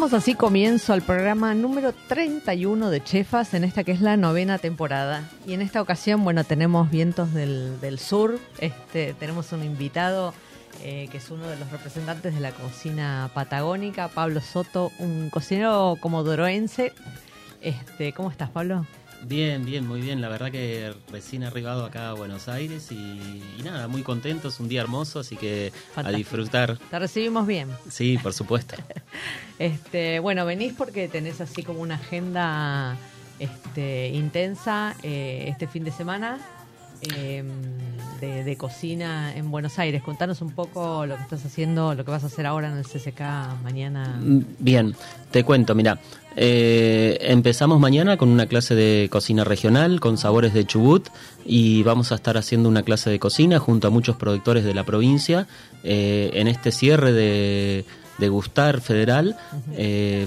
Damos así comienzo al programa número 31 de Chefas en esta que es la novena temporada. Y en esta ocasión, bueno, tenemos vientos del, sur. Este, tenemos un invitado eh, que es uno de los representantes de la cocina patagónica, Pablo Soto, un cocinero comodoroense. Este, ¿Cómo estás, Pablo? Bien, bien, muy bien. La verdad que recién arribado acá a Buenos Aires y, y nada, muy contento. Es un día hermoso, así que a disfrutar. Te recibimos bien. Sí, por supuesto. Este, bueno, venís porque tenés así como una agenda este, intensa eh, este fin de semana eh, de, cocina en Buenos Aires. Contanos un poco lo que estás haciendo, lo que vas a hacer ahora en el CCK mañana. Mm, Bien, te cuento, mira. eh, empezamos mañana con una clase de cocina regional con sabores de Chubut y vamos a estar haciendo una clase de cocina junto a muchos productores de la provincia eh, en este cierre de, de Gustar Federal. Eh,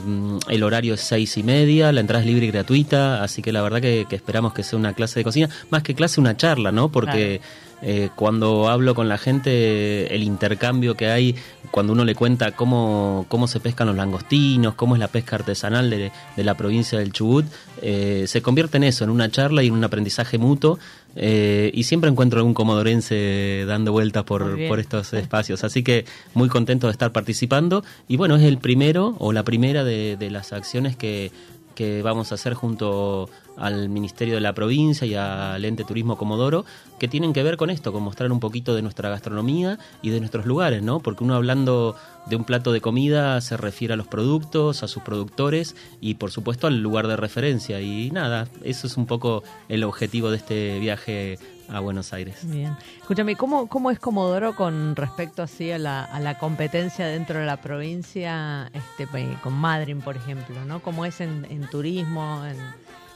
el horario es seis y media, la entrada es libre y gratuita, así que la verdad que, que esperamos que sea una clase de cocina, más que clase una charla, ¿no? Porque eh, cuando hablo con la gente, el intercambio que hay, cuando uno le cuenta cómo, cómo se pescan los langostinos, cómo es la pesca artesanal de, de la provincia del Chubut, eh, se convierte en eso, en una charla y en un aprendizaje mutuo. eh, y siempre encuentro algún comodorense dando vueltas por, por estos espacios. Así que muy contento de estar participando. Y bueno, es el primero o la primera de, de las acciones que, que vamos a hacer junto al Ministerio de la Provincia y al Ente Turismo Comodoro, que tienen que ver con esto, con mostrar un poquito de nuestra gastronomía y de nuestros lugares, ¿no? Porque uno hablando de un plato de comida se refiere a los productos, a sus productores y por supuesto al lugar de referencia. Y nada, eso es un poco el objetivo de este viaje a Buenos Aires. Bien. Escúchame, ¿cómo, ¿cómo es Comodoro con respecto así a la, a la competencia dentro de la provincia este, con Madryn, por ejemplo, ¿no? ¿Cómo es en, en turismo, en,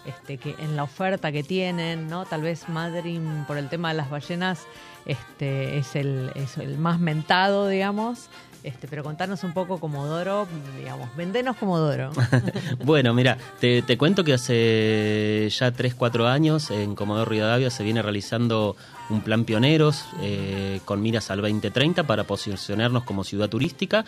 este, que, en la oferta que tienen, ¿no? Tal vez Madryn, por el tema de las ballenas, este, es, el, es el más mentado, digamos. Este, pero contanos un poco Comodoro, digamos, vendenos Comodoro. Bueno, mira, te, te cuento que hace ya 3, 4 años en Comodoro Rivadavia se viene realizando un plan pioneros eh, con miras al 2030 para posicionarnos como ciudad turística.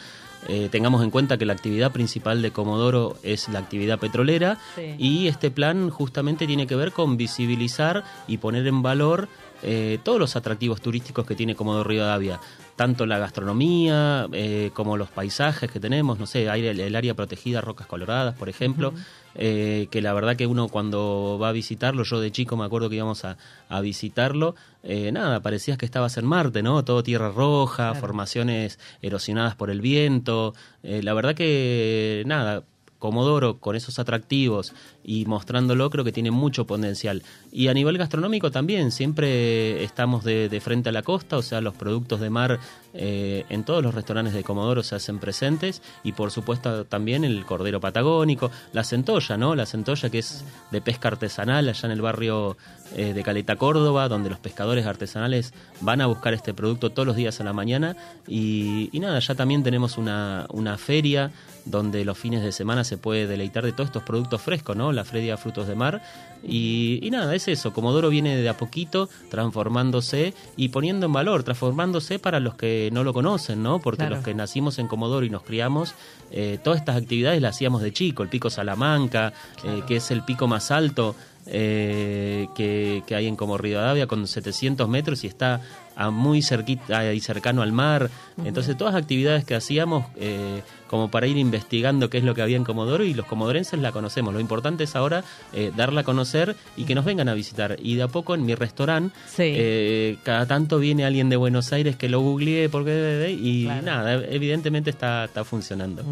Eh, tengamos en cuenta que la actividad principal de Comodoro es la actividad petrolera Sí. y este plan justamente tiene que ver con visibilizar y poner en valor eh, todos los atractivos turísticos que tiene Comodoro Rivadavia, tanto la gastronomía eh, como los paisajes que tenemos, no sé, hay el, el área protegida Rocas Coloradas, por ejemplo, eh, que la verdad que uno cuando va a visitarlo, yo de chico me acuerdo que íbamos a, a visitarlo, eh, nada, parecías que estabas en Marte, ¿no? Todo tierra roja, Claro. formaciones erosionadas por el viento, la verdad que nada, Comodoro con esos atractivos y mostrándolo creo que tiene mucho potencial. Y a nivel gastronómico también, siempre estamos de, frente a la costa, o sea, los productos de mar eh, en todos los restaurantes de Comodoro se hacen presentes y por supuesto también el cordero patagónico, la centolla, ¿no? La centolla que es de pesca artesanal allá en el barrio eh, de Caleta, Córdoba, donde los pescadores artesanales van a buscar este producto todos los días a la mañana y, nada, ya también tenemos una feria donde los fines de semana se puede deleitar de todos estos productos frescos, ¿no? La de Frutos de Mar. Y, y nada, es eso. Comodoro viene de a poquito transformándose y poniendo en valor, transformándose para los que no lo conocen, ¿no? Porque Claro. los que nacimos en Comodoro y nos criamos, eh, todas estas actividades las hacíamos de chico. El pico Salamanca, eh, que es el pico más alto eh, que, que hay en como Rivadavia con 700 metros y está a muy cerquita y cercano al mar. Entonces, todas actividades que hacíamos eh, como para ir investigando qué es lo que había en Comodoro y los comodorenses la conocemos. Lo importante es ahora eh, darla a conocer y que nos vengan a visitar. Y de a poco en mi restaurante, Sí. eh, cada tanto viene alguien de Buenos Aires que lo googleé porque y Claro. nada, evidentemente está, está funcionando.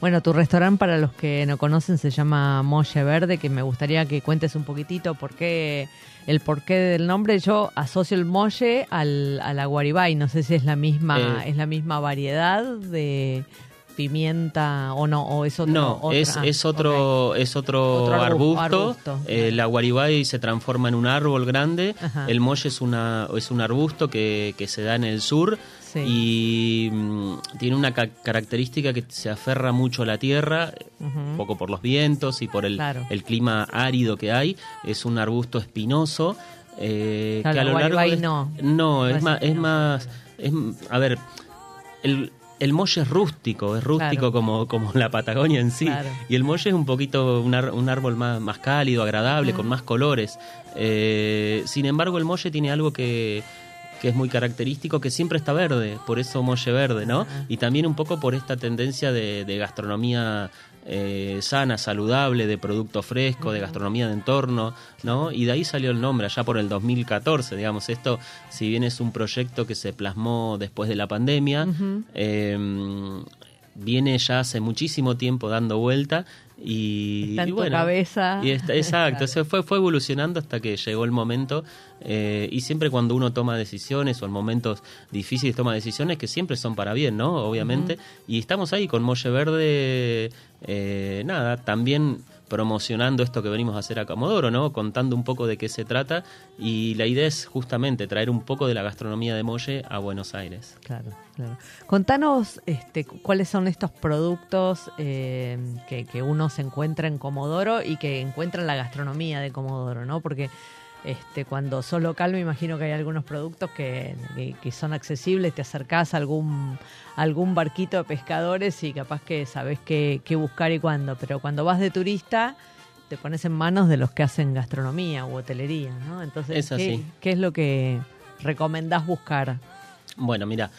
Bueno, tu restaurante, para los que no conocen, se llama Molle Verde, que me gustaría que cuentes un poquitito por qué, el porqué del nombre. Yo asocio el molle al, a la guaribay, no sé si es la misma, Eh. es la misma variedad de pimienta o no, o es otro. No, otra- es, es otro es otro, Otro arbu- arbusto. arbusto. Eh, la guaribay se transforma en un árbol grande. Ajá. El molle es una es un arbusto que, que se da en el sur Sí. y mm, tiene una ca- característica que se aferra mucho a la tierra, un poco por los vientos y por el, Claro. el clima árido que hay. Es un arbusto espinoso. eh, Claro, que a lo largo de- no. no, es más, es más, es, a ver, el, el molle es rústico, es rústico Claro. como, como la Patagonia en sí. Claro. Y el molle es un poquito un, ar- un árbol más, más cálido, agradable, con más colores. Eh, sin embargo, el molle tiene algo que, que es muy característico, que siempre está verde, por eso molle verde, ¿no? Y también un poco por esta tendencia de, de gastronomía eh, sana, saludable, de producto fresco, de gastronomía de entorno, ¿no? Y de ahí salió el nombre, allá por el 2014, digamos. Esto, si bien es un proyecto que se plasmó después de la pandemia, eh, viene ya hace muchísimo tiempo dando vuelta y, Está en y tu bueno, cabeza. y exacto, se fue, fue evolucionando hasta que llegó el momento eh, y siempre cuando uno toma decisiones o en momentos difíciles toma decisiones que siempre son para bien, ¿no? Obviamente. Y estamos ahí con Molle Verde, eh, nada, también promocionando esto que venimos a hacer a Comodoro, ¿no? Contando un poco de qué se trata y la idea es justamente traer un poco de la gastronomía de Molle a Buenos Aires. Claro, claro. Contanos este, cu- cuáles son estos productos eh, que, que uno se encuentra en Comodoro y que encuentra en la gastronomía de Comodoro, ¿no? Porque este, cuando sos local me imagino que hay algunos productos que, que- que son accesibles, te acercás a algún, barquito de pescadores y capaz que sabés qué, qué buscar y cuándo, pero cuando vas de turista te pones en manos de los que hacen gastronomía u hotelería, ¿no? Entonces, Es ¿qué, así. qué es lo que recomendás buscar? Bueno, mira,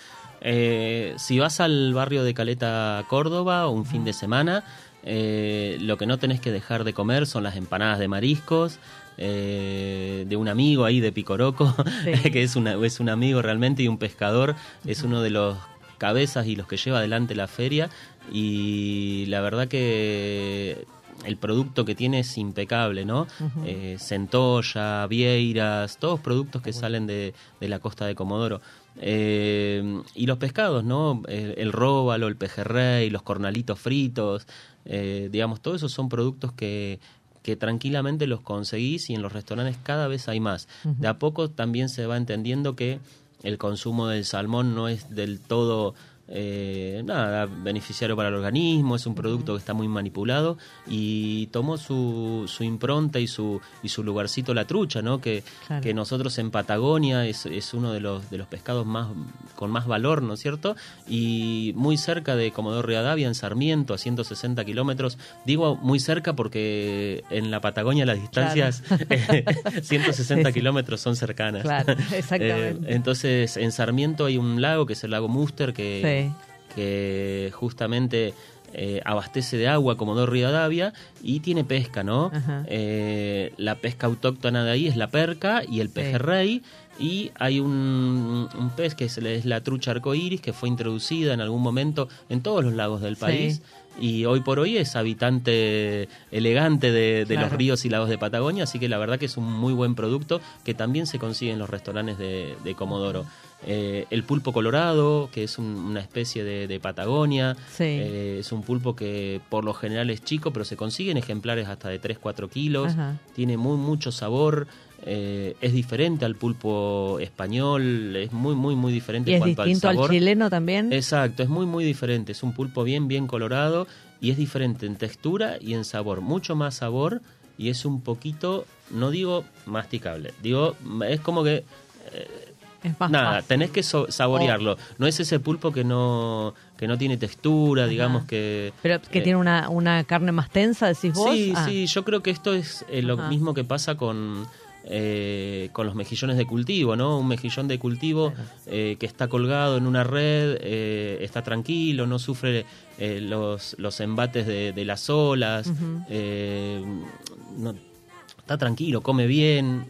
eh, si vas al barrio de Caleta, Córdoba, un fin de semana, eh, lo que no tenés que dejar de comer son las empanadas de mariscos. Eh, de un amigo ahí de Picoroco, Sí. que es, una, es un amigo realmente y un pescador, es uno de los cabezas y los que lleva adelante la feria y la verdad que el producto que tiene es impecable, ¿no? Eh, centolla, vieiras, todos productos que salen de, de la costa de Comodoro. Eh, y los pescados, ¿no? El, el róbalo, el pejerrey, los cornalitos fritos, eh, digamos, todos esos son productos que, que tranquilamente los conseguís y en los restaurantes cada vez hay más. De a poco también se va entendiendo que el consumo del salmón no es del todo eh, nada beneficiario para el organismo, es un producto que está muy manipulado y tomó su, su impronta y su, y su lugarcito la trucha, ¿no? Que, Claro. que nosotros en Patagonia es, es uno de los, de los pescados más con más valor, ¿no es cierto? Y muy cerca de Comodoro Rivadavia, en Sarmiento, a 160 kilómetros. Digo muy cerca porque en la Patagonia las distancias 160 Sí, sí. kilómetros son cercanas. Claro, exactamente. Eh, entonces, en Sarmiento hay un lago que es el lago Muster, que, que justamente eh, abastece de agua Comodoro Rivadavia y tiene pesca, ¿no? Eh, la pesca autóctona de ahí es la perca y el pejerrey. Y hay un, un pez que es, la trucha arcoíris que fue introducida en algún momento en todos los lagos del Sí. país. Y hoy por hoy es habitante elegante de, de los ríos y lagos de Patagonia, así que la verdad que es un muy buen producto que también se consigue en los restaurantes de, de Comodoro. Eh, el pulpo colorado, que es un- una especie de, de Patagonia, Sí. eh, es un pulpo que por lo general es chico, pero se consiguen ejemplares hasta de 3-4 kilos, Ajá. tiene muy mucho sabor. eh, es diferente al pulpo español, es muy, muy, muy diferente ¿Y en es cuanto distinto al al sabor. chileno también? Exacto, es muy muy diferente. Es un pulpo bien bien colorado y es diferente en textura y en sabor, mucho más sabor y es un poquito, no digo masticable, digo es como que es más nada, fácil. tenés que so- saborearlo. No es ese pulpo que no que no tiene textura, digamos que... Pero que eh, tiene una, una carne más tensa, decís vos. Sí, Ah, sí, yo creo que esto es eh, lo Ajá. mismo que pasa con, eh, con los mejillones de cultivo, ¿no? Un mejillón de cultivo eh, que está colgado en una red, eh, está tranquilo, no sufre los, los embates de, de las olas, no- está tranquilo, come bien,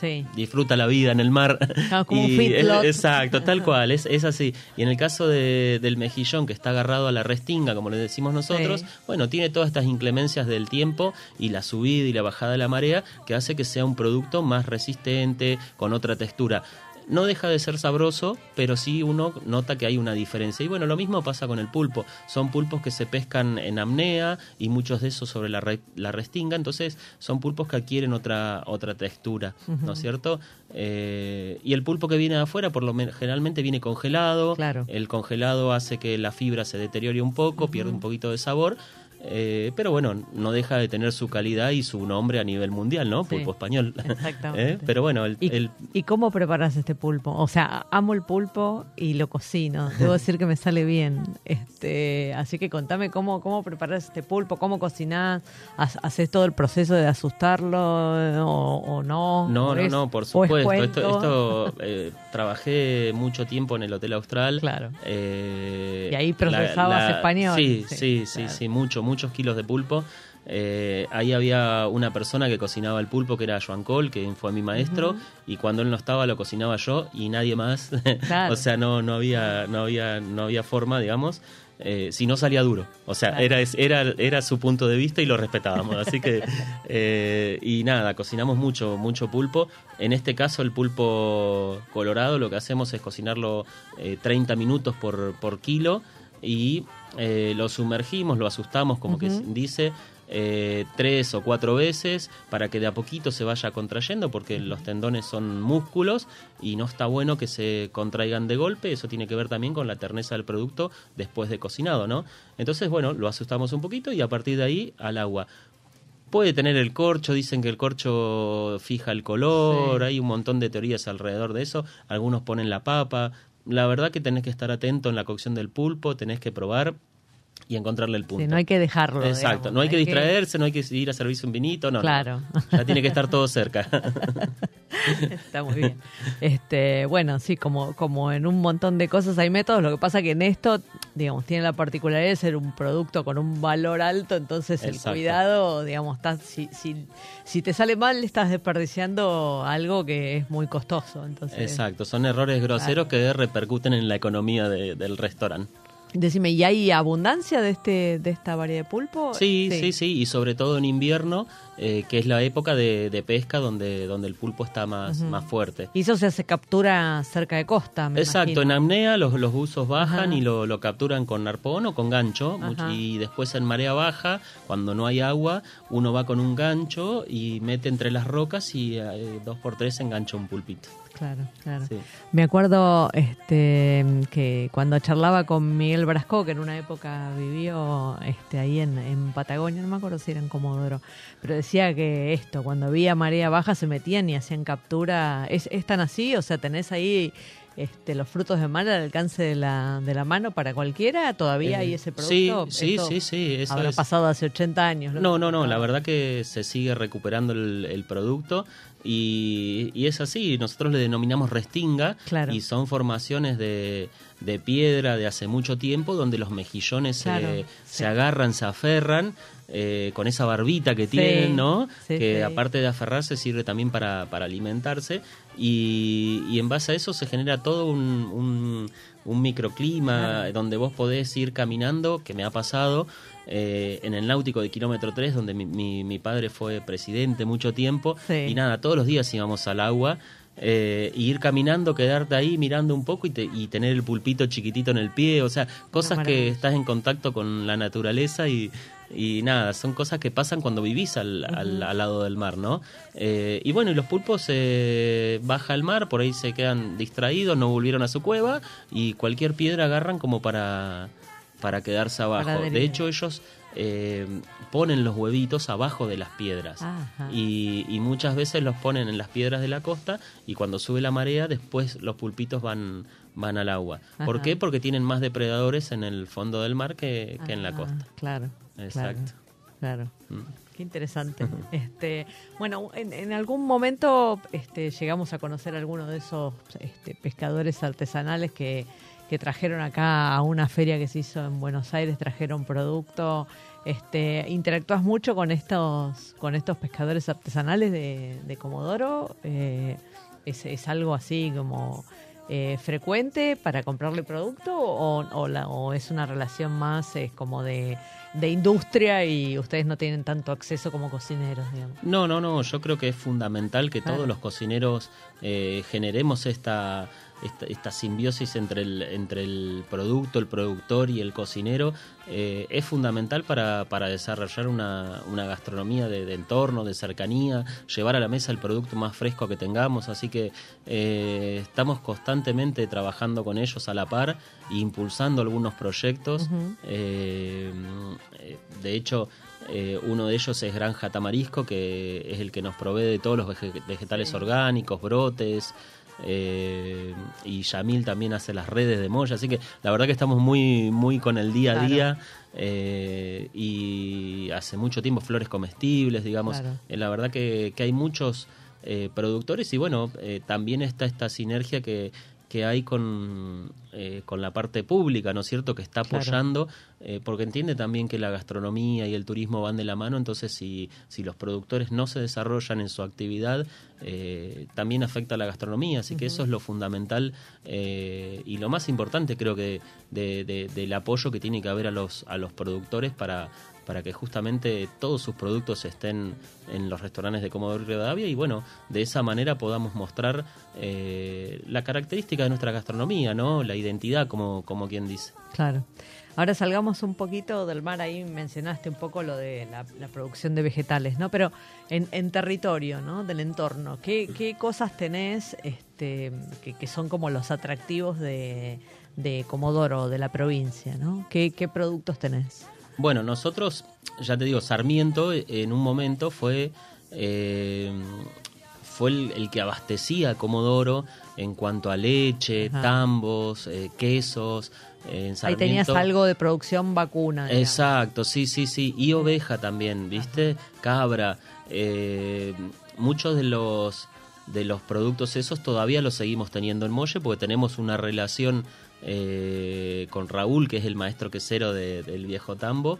Sí. disfruta la vida en el mar. Ah, como Y es- exacto, tal cual, es, es así. Y en el caso de- del mejillón que está agarrado a la restinga, como le decimos nosotros, Sí. bueno, tiene todas estas inclemencias del tiempo y la subida y la bajada de la marea que hace que sea un producto más resistente, con otra textura. No deja de ser sabroso, pero sí uno nota que hay una diferencia. Y bueno, lo mismo pasa con el pulpo. Son pulpos que se pescan en apnea y muchos de esos sobre la, re- la restinga, entonces son pulpos que adquieren otra, otra textura, ¿no es cierto? Eh, y el pulpo que viene de afuera, por lo men- generalmente viene congelado. Claro. El congelado hace que la fibra se deteriore un poco, pierde un poquito de sabor. Eh, pero bueno, no deja de tener su calidad y su nombre a nivel mundial, ¿no? Sí, Pulpo español. exactamente. ¿Eh? Pero bueno, el, ¿Y, el- y cómo preparas este pulpo? O sea, amo el pulpo y lo cocino. Debo decir que me sale bien. Este, así que contame cómo, cómo preparas este pulpo, cómo cocinás, ¿Has- haces todo el proceso de asustarlo o, o no. No, ¿O no, no, por es supuesto. Esto, esto eh, trabajé mucho tiempo en el Hotel Austral. Claro. Y ahí procesabas español. Sí, Sí, sí, sí, claro. sí, mucho, muchos kilos de pulpo. Eh, ahí había una persona que cocinaba el pulpo que era Joan Col, que fue mi maestro, y cuando él no estaba lo cocinaba yo y nadie más. Claro. o sea, no, no había, no había, no había forma, digamos. eh, si no salía duro. O sea, Claro. era, era, era su punto de vista y lo respetábamos. Así que, eh, y nada, cocinamos mucho, mucho pulpo. En este caso, el pulpo colorado, lo que hacemos es cocinarlo eh, 30 minutos por, por kilo y eh, lo sumergimos, lo asustamos, como que dice, eh, tres o cuatro veces para que de a poquito se vaya contrayendo, porque los tendones son músculos y no está bueno que se contraigan de golpe. Eso tiene que ver también con la terneza del producto después de cocinado, ¿no? Entonces, bueno, lo asustamos un poquito y a partir de ahí al agua. Puede tener el corcho, dicen que el corcho fija el color, Sí. hay un montón de teorías alrededor de eso, algunos ponen la papa, la verdad que tenés que estar atento en la cocción del pulpo, tenés que probar y encontrarle el punto. Sí, no hay que dejarlo. Exacto, digamos, no hay que distraerse, no hay que ir a servirse un vinito, no. no. Claro. Ya tiene que estar todo cerca. Está muy bien. Este, bueno, sí, como, como en un montón de cosas hay métodos, lo que pasa que en esto, digamos, tiene la particularidad de ser un producto con un valor alto, entonces el cuidado, digamos, está, si, si, si te sale mal, estás desperdiciando algo que es muy costoso. Entonces, Exacto, son errores groseros que repercuten en la economía de- del restaurante. Decime, ¿y hay abundancia de este de esta variedad de pulpo? Sí, sí, sí, y sobre todo en invierno, eh, que es la época de, de pesca donde, donde el pulpo está más, más fuerte. Y eso se captura cerca de costa, me Exacto, en apnea los, los buzos bajan y lo, lo capturan con arpón o con gancho. y después en marea baja, cuando no hay agua, uno va con un gancho y mete entre las rocas y eh, dos por tres engancha un pulpito. Claro, claro. Sí. Me acuerdo este que cuando charlaba con Miguel Brasco, que en una época vivió este ahí en, en Patagonia, no me acuerdo si era en Comodoro, pero decía que esto, cuando había marea baja se metían y hacían captura. ¿Es, es tan así? O sea, tenés ahí este, los frutos de mar al alcance de la, de la mano para cualquiera. ¿Todavía Eh, hay ese sí, producto? sí, Esto sí, sí, eso Habrá es- pasado hace 80 años. No, no, no, la verdad que se sigue recuperando el, el producto y, y es así, nosotros le denominamos restinga Claro. y son formaciones de, de piedra de hace mucho tiempo donde los mejillones se- Claro, se, sí. agarran, se aferran eh, con esa barbita que Sí, tienen, ¿no? sí, que sí. aparte de aferrarse sirve también para, para alimentarse y, y en base a eso se genera todo un, un, un microclima donde vos podés ir caminando, que me ha pasado, eh, en el náutico de kilómetro 3, donde mi, mi, mi padre fue presidente mucho tiempo, Sí. y nada, todos los días íbamos al agua. Eh, y ir caminando, quedarte ahí mirando un poco y, te- y tener el pulpito chiquitito en el pie, o sea, cosas que estás en contacto con la naturaleza y, y nada, son cosas que pasan cuando vivís al, al- al lado del mar, ¿no? Eh, y bueno, y los pulpos eh, baja al mar, por ahí se quedan distraídos, no volvieron a su cueva y cualquier piedra agarran como para, para quedarse abajo. Para de hecho, ellos eh, ponen los huevitos abajo de las piedras. Y, y muchas veces los ponen en las piedras de la costa y cuando sube la marea después los pulpitos van, van al agua. ¿Por qué? Porque tienen más depredadores en el fondo del mar que, que en la Ah, costa. Claro. Exacto. Claro. Mm. Qué interesante. Este, bueno, en, en algún momento este, llegamos a conocer algunos de esos este, pescadores artesanales que, que trajeron acá a una feria que se hizo en Buenos Aires, trajeron producto. Este, ¿Interactúas mucho con estos, con estos pescadores artesanales de, de Comodoro? Eh, ¿es, es algo así como eh, frecuente para comprarle producto o, o la- o es una relación más eh, como de, de industria y ustedes no tienen tanto acceso como cocineros, digamos? No, no, no, yo creo que es fundamental que Claro. todos los cocineros eh, generemos esta, esta, esta simbiosis entre el, entre el producto, el productor y el cocinero. Eh, es fundamental para, para desarrollar una, una gastronomía de, de entorno, de cercanía, llevar a la mesa el producto más fresco que tengamos. Así que eh, estamos constantemente trabajando con ellos a la par e impulsando algunos proyectos. Eh, eh, de hecho, eh, uno de ellos es Granja Tamarisco, que es el que nos provee de todos los vege- vegetales orgánicos, brotes. Eh, y Yamil también hace las redes de Moya, así que la verdad que estamos muy, muy con el día a día eh, y hace mucho tiempo flores comestibles, digamos. Claro. Eh, la verdad que, que hay muchos eh, productores y bueno, también está esta sinergia que, que hay con, eh, con la parte pública, ¿no es cierto?, que está Claro. apoyando, eh, porque entiende también que la gastronomía y el turismo van de la mano, entonces si, si los productores no se desarrollan en su actividad, eh, también afecta a la gastronomía, así que eso es lo fundamental eh, y lo más importante creo que de- de- del apoyo que tiene que haber a los, a los productores para para que justamente todos sus productos estén en los restaurantes de Comodoro Rivadavia y bueno, de esa manera podamos mostrar eh, la característica de nuestra gastronomía, ¿no? La identidad, como, como quien dice. Claro. Ahora salgamos un poquito del mar, ahí mencionaste un poco lo de la, la producción de vegetales, ¿no? Pero en, en territorio, ¿no? Del entorno, ¿qué, qué cosas tenés este, que, que son como los atractivos de, de Comodoro, de la provincia, ¿no? ¿Qué, qué productos tenés? Bueno, nosotros, ya te digo, Sarmiento en un momento fue, eh, fue el, el que abastecía a Comodoro en cuanto a leche, Ajá. tambos, eh, quesos. en Ahí tenías algo de producción vacuna. digamos. Exacto, sí, sí, sí. Y oveja también, ¿viste? Cabra. eh, muchos de los de los productos esos todavía los seguimos teniendo en Molle porque tenemos una relación eh, con Raúl, que es el maestro quesero de- del viejo tambo.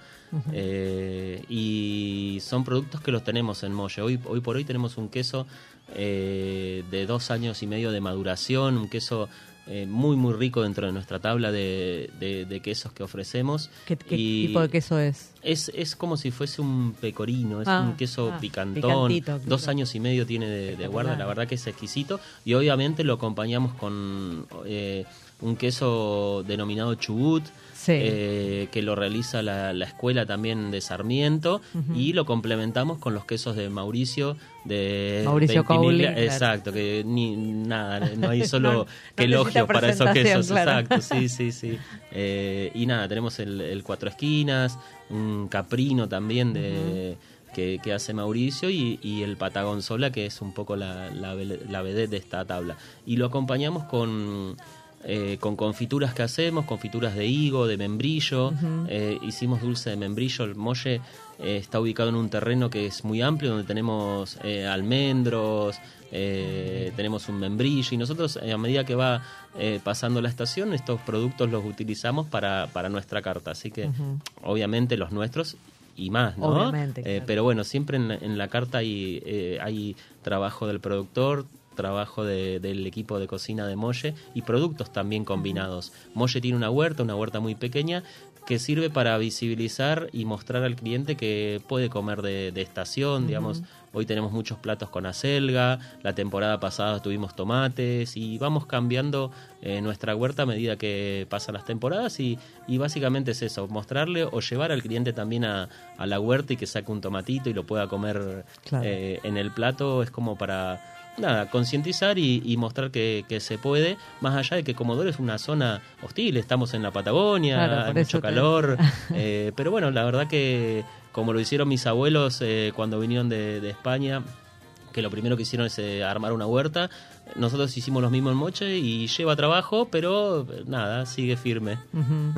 eh, y son productos que los tenemos en Molle. Hoy, hoy por hoy tenemos un queso eh, de dos años y medio de maduración, un queso eh, muy, muy rico dentro de nuestra tabla de, de- de quesos que ofrecemos. ¿Qué, qué Y tipo de queso es? Es, es como si fuese un pecorino, es Ah, un queso ah, picantón. Dos años y medio tiene de, guarda, la verdad que es exquisito. Y obviamente lo acompañamos con eh, un queso denominado chubut. Sí. eh, que lo realiza la, la escuela también de Sarmiento y lo complementamos con los quesos de Mauricio de Mauricio claro. exacto que ni nada no hay solo No- que elogios para esos quesos claro. exacto sí sí sí Eh, y nada tenemos el, el cuatro esquinas un caprino también de que, que hace Mauricio y, y el Patagonzola que es un poco la, la vedette de esta tabla y lo acompañamos con eh, con confituras que hacemos, confituras de higo, de membrillo, eh, hicimos dulce de membrillo, el molle eh, está ubicado en un terreno que es muy amplio, donde tenemos eh, almendros, tenemos un membrillo y nosotros a medida que va eh, pasando la estación, estos productos los utilizamos para, para nuestra carta, así que obviamente los nuestros y más, ¿no? Obviamente, Eh, pero bueno, siempre en la, en la carta hay, eh, hay trabajo del productor, trabajo de- del equipo de cocina de Molle y productos también combinados. Molle tiene una huerta, una huerta muy pequeña que sirve para visibilizar y mostrar al cliente que puede comer de, de estación, digamos. Hoy tenemos muchos platos con acelga, la temporada pasada tuvimos tomates y vamos cambiando eh, nuestra huerta a medida que pasan las temporadas y, y básicamente es eso, mostrarle o llevar al cliente también a, a la huerta y que saque un tomatito y lo pueda comer Claro. eh, en el plato, es como para nada, concientizar y, y mostrar que, que se puede, más allá de que Comodoro es una zona hostil, estamos en la Patagonia, Claro, hay mucho te- calor, eh, pero bueno, la verdad que como lo hicieron mis abuelos eh, cuando vinieron de, de España, que lo primero que hicieron es eh, armar una huerta, nosotros hicimos lo mismo en Moche y lleva trabajo, pero eh, nada, sigue firme.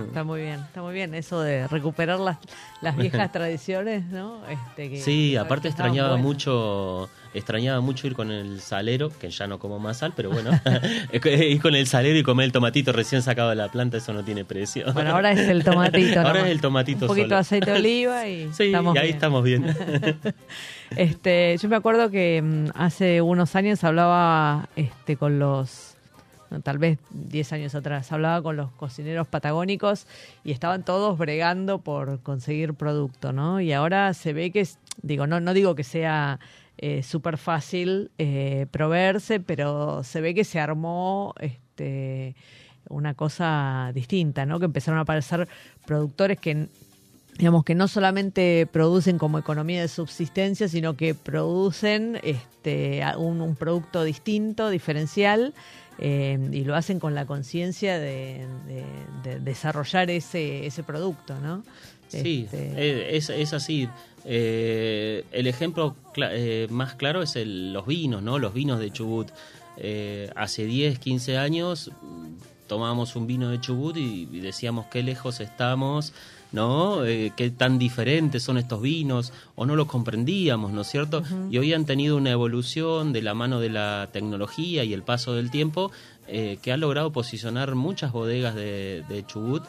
Está muy bien, está muy bien eso de recuperar las, las viejas tradiciones, ¿no? Este, que- Sí, que aparte extrañaba buenas. mucho, extrañaba mucho ir con el salero, que ya no como más sal, pero bueno, ir con el salero y comer el tomatito recién sacado de la planta, eso no tiene precio. Bueno, ahora es el tomatito. Ahora nomás. es el tomatito Un poquito solo. de aceite de oliva y Sí, estamos y ahí bien. estamos bien. Este, yo me acuerdo que mm, hace unos años hablaba este, con los, tal vez 10 años atrás, hablaba con los cocineros patagónicos y estaban todos bregando por conseguir producto, ¿no? Y ahora se ve que, es, digo, no, no digo que sea eh, súper fácil eh, proveerse, pero se ve que se armó este, una cosa distinta, ¿no? Que empezaron a aparecer productores que digamos que no solamente producen como economía de subsistencia, sino que producen este, un, producto distinto, diferencial, eh, y lo hacen con la conciencia de, de- de desarrollar ese, ese producto, ¿no? Sí, Este, es, es así. Eh, el ejemplo eh, más claro es el- los vinos, ¿no? Los vinos de Chubut. Eh, hace 10, 15 años mm, tomábamos un vino de Chubut y, y decíamos qué lejos estamos, ¿no? Eh, qué tan diferentes son estos vinos, o no los comprendíamos, ¿no es cierto? Y hoy han tenido una evolución de la mano de la tecnología y el paso del tiempo eh, que ha logrado posicionar muchas bodegas de, de Chubut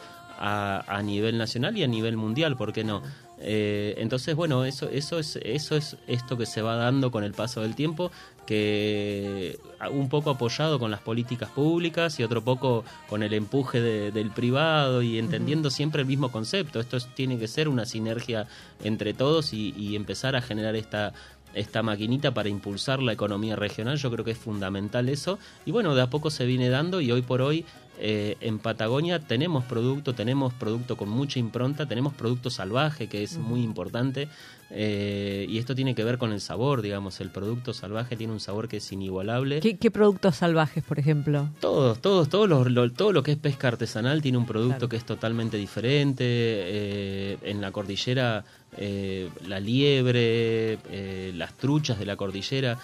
a, a nivel nacional y a nivel mundial, ¿por qué no? Eh, entonces, bueno, eso, eso, es, eso es esto que se va dando con el paso del tiempo, que un poco apoyado con las políticas públicas y otro poco con el empuje de- del privado y entendiendo siempre el mismo concepto. Esto es- tiene que ser una sinergia entre todos y, y empezar a generar esta esta maquinita para impulsar la economía regional, yo creo que es fundamental eso. Y bueno, de a poco se viene dando y hoy por hoy eh, en Patagonia tenemos producto, tenemos producto con mucha impronta, tenemos producto salvaje que es muy importante eh, y esto tiene que ver con el sabor, digamos, el producto salvaje tiene un sabor que es inigualable. ¿qué, qué productos salvajes, por ejemplo? Todos, todos, todos los- lo, todo lo que es pesca artesanal tiene un producto Claro. que es totalmente diferente. eh, en la cordillera, eh, la liebre, las truchas de la cordillera,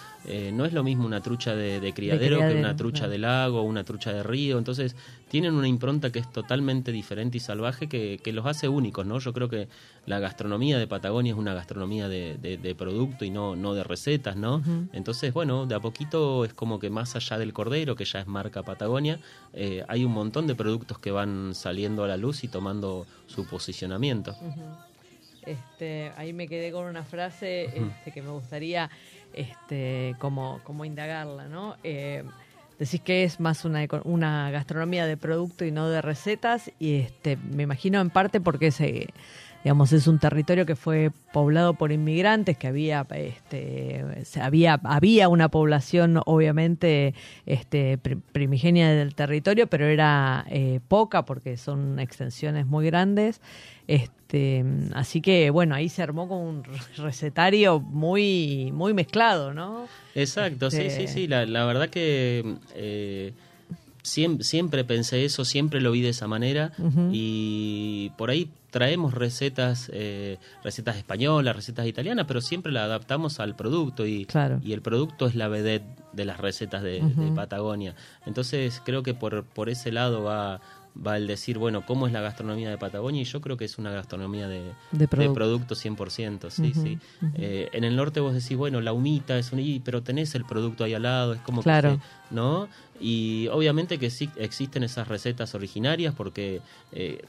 no es lo mismo una trucha de, de criadero, que criadero, una trucha claro. de lago, una trucha de río. Entonces, tienen una impronta que es totalmente diferente y salvaje que, que los hace únicos, ¿no? Yo creo que la gastronomía de Patagonia es una gastronomía de, de- de producto y no, no de recetas, ¿no? Entonces, bueno, de a poquito es como que más allá del cordero, que ya es marca Patagonia, eh, hay un montón de productos que van saliendo a la luz y tomando su posicionamiento. Este, ahí me quedé con una frase este, que me gustaría este, como, como indagarla, ¿no? Eh, decís que es más una, una gastronomía de producto y no de recetas, y este, me imagino en parte porque se, digamos, es un territorio que fue poblado por inmigrantes, que había, este, había, había una población obviamente este, pri- primigenia del territorio, pero era eh, poca porque son extensiones muy grandes. Este, así que bueno, ahí se armó con un recetario muy, muy mezclado, ¿no? Exacto, sí, Este- sí, sí. La, la verdad que eh, siem- siempre, pensé eso, siempre lo vi de esa manera y por ahí traemos recetas, eh, recetas españolas, recetas italianas, pero siempre la adaptamos al producto y, Claro. y el producto es la vedette de las recetas de, de Patagonia. Entonces creo que por, por ese lado va, va el decir, bueno, ¿cómo es la gastronomía de Patagonia? Y yo creo que es una gastronomía de, De producto. producto 100%, sí, sí. Eh, en el norte vos decís, bueno, la humita es un... Pero tenés el producto ahí al lado, es como Claro. que... ¿No? Y obviamente que sí existen esas recetas originarias porque... eh,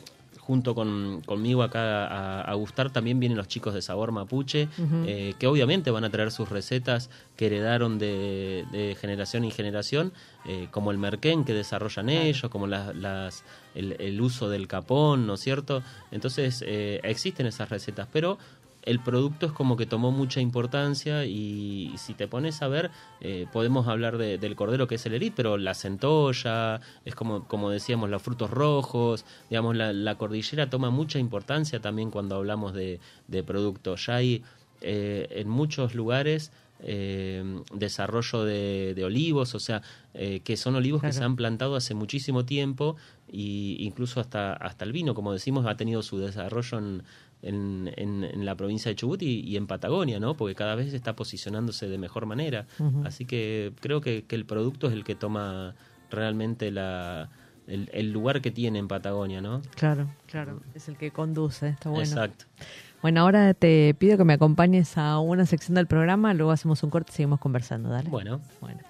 junto con, conmigo acá a, a gustar también vienen los chicos de Sabor Mapuche, eh, que obviamente van a traer sus recetas que heredaron de, de generación en generación, eh, como el merquén que desarrollan ellos, como las, las, el, el uso del capón, ¿no es cierto? Entonces eh, existen esas recetas, pero el producto es como que tomó mucha importancia y, si te pones a ver, eh, podemos hablar de- del cordero que es el erit, pero la centolla, es como, como decíamos, los frutos rojos, digamos, la, la cordillera toma mucha importancia también cuando hablamos de, de producto. Ya hay eh, en muchos lugares eh, desarrollo de, de olivos, o sea, eh, que son olivos que se han plantado hace muchísimo tiempo y incluso hasta, hasta el vino, como decimos, ha tenido su desarrollo en, en, en- en la provincia de Chubut y, y en Patagonia, ¿no? Porque cada vez está posicionándose de mejor manera. Así que creo que, que el producto es el que toma realmente la, el, el lugar que tiene en Patagonia, ¿no? Claro, claro. Es el que conduce, está bueno. Exacto. Bueno, ahora te pido que me acompañes a una sección del programa, luego hacemos un corte y seguimos conversando, dale. Bueno, Bueno.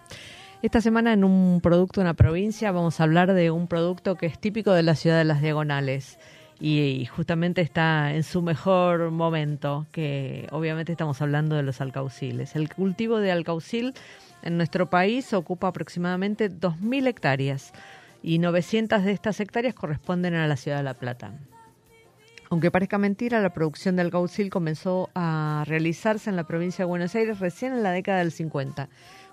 Esta semana en un producto una provincia vamos a hablar de un producto que es típico de la ciudad de las Diagonales y, justamente está en su mejor momento, que obviamente estamos hablando de los alcauciles. El cultivo de alcaucil en nuestro país ocupa aproximadamente 2.000 hectáreas y 900 de estas hectáreas corresponden a la ciudad de La Plata. Aunque parezca mentira, la producción de alcaucil comenzó a realizarse en la provincia de Buenos Aires recién en la década del 50,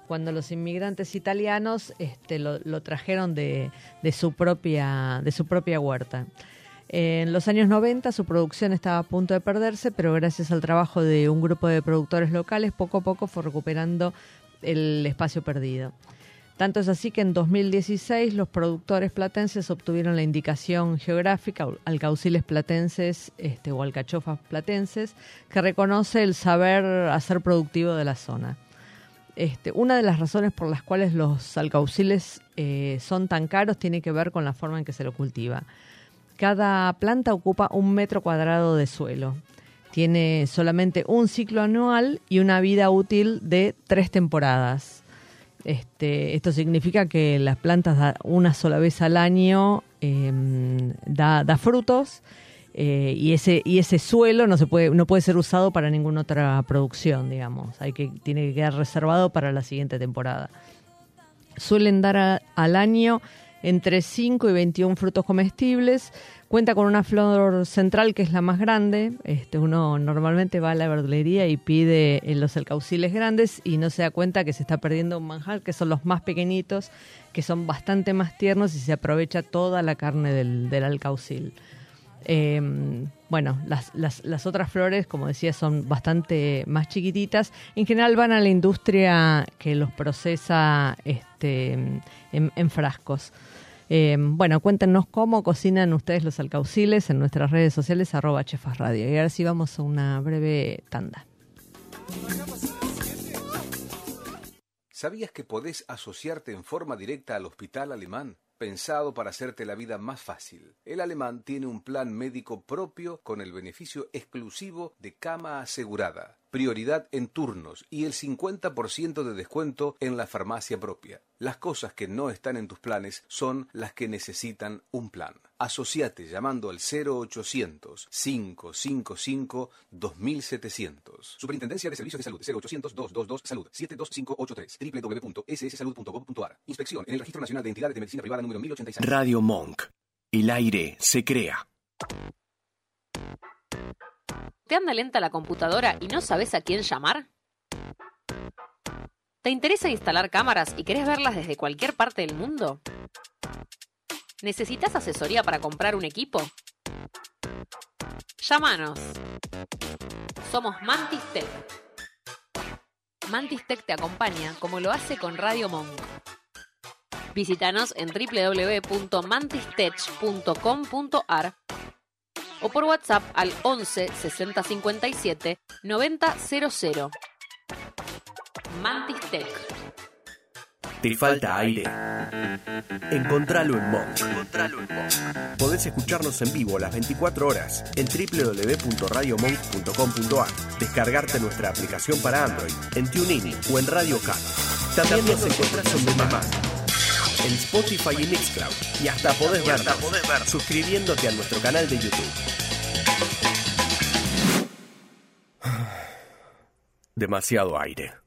cuando los inmigrantes italianos este, lo, trajeron de su propia huerta. En los años 90 su producción estaba a punto de perderse, pero gracias al trabajo de un grupo de productores locales, poco a poco fue recuperando el espacio perdido. Tanto es así que en 2016 los productores platenses obtuvieron la indicación geográfica, alcauciles platenses este, o alcachofas platenses, que reconoce el saber hacer productivo de la zona. Este, una de las razones por las cuales los alcauciles eh, son tan caros tiene que ver con la forma en que se lo cultiva. Cada planta ocupa un metro cuadrado de suelo. Tiene solamente un ciclo anual y una vida útil de tres temporadas. Este, esto significa que las plantas una sola vez al año eh, da, frutos eh, y ese y ese suelo no se puede no puede ser usado para ninguna otra producción, digamos. Hay que tiene que quedar reservado para la siguiente temporada. Suelen dar al año entre 5 y 21 frutos comestibles. Cuenta con una flor central que es la más grande. Este, uno normalmente va a la verdulería y pide eh, los alcauciles grandes y no se da cuenta que se está perdiendo un manjar, que son los más pequeñitos, que son bastante más tiernos y se aprovecha toda la carne del, del alcaucil. Eh, bueno, las, otras flores, como decía, son bastante más chiquititas. En general van a la industria que los procesa este, en, frascos. Eh, bueno, cuéntenos cómo cocinan ustedes los alcauciles en nuestras redes sociales, arroba Chefas Radio. Y ahora sí vamos a una breve tanda. ¿Sabías que podés asociarte en forma directa al Hospital Alemán? Pensado para hacerte la vida más fácil. El alemán tiene un plan médico propio con el beneficio exclusivo de cama asegurada, prioridad en turnos y el 50% de descuento en la farmacia propia. Las cosas que no están en tus planes son las que necesitan un plan. Asociate llamando al 0800 555 2700. Superintendencia de Servicios de Salud 0800 222 Salud 72583 www.sssalud.gov.ar. Inspección en el Registro Nacional de Entidades de Medicina Privada número 1086. Radio Monk. El aire se crea. ¿Te anda lenta la computadora y no sabes a quién llamar? ¿Te interesa instalar cámaras y querés verlas desde cualquier parte del mundo? ¿Necesitas asesoría para comprar un equipo? Llámanos. Somos Mantis Tech. Mantis Tech te acompaña como lo hace con Radio Monk. Visítanos en www.mantistech.com.ar o por WhatsApp al 11 60 57 90 00. Mantis Tech. ¿Te falta aire? Encontralo en Monk. Podés escucharnos en vivo las 24 horas en www.radiomonk.com.ar. Descargarte nuestra aplicación para Android en TuneIn o en Radio Cat. También nos encontrás en Mamá, en Spotify y Mixcloud. Y hasta podés vernos suscribiéndote a nuestro canal de YouTube. Demasiado aire.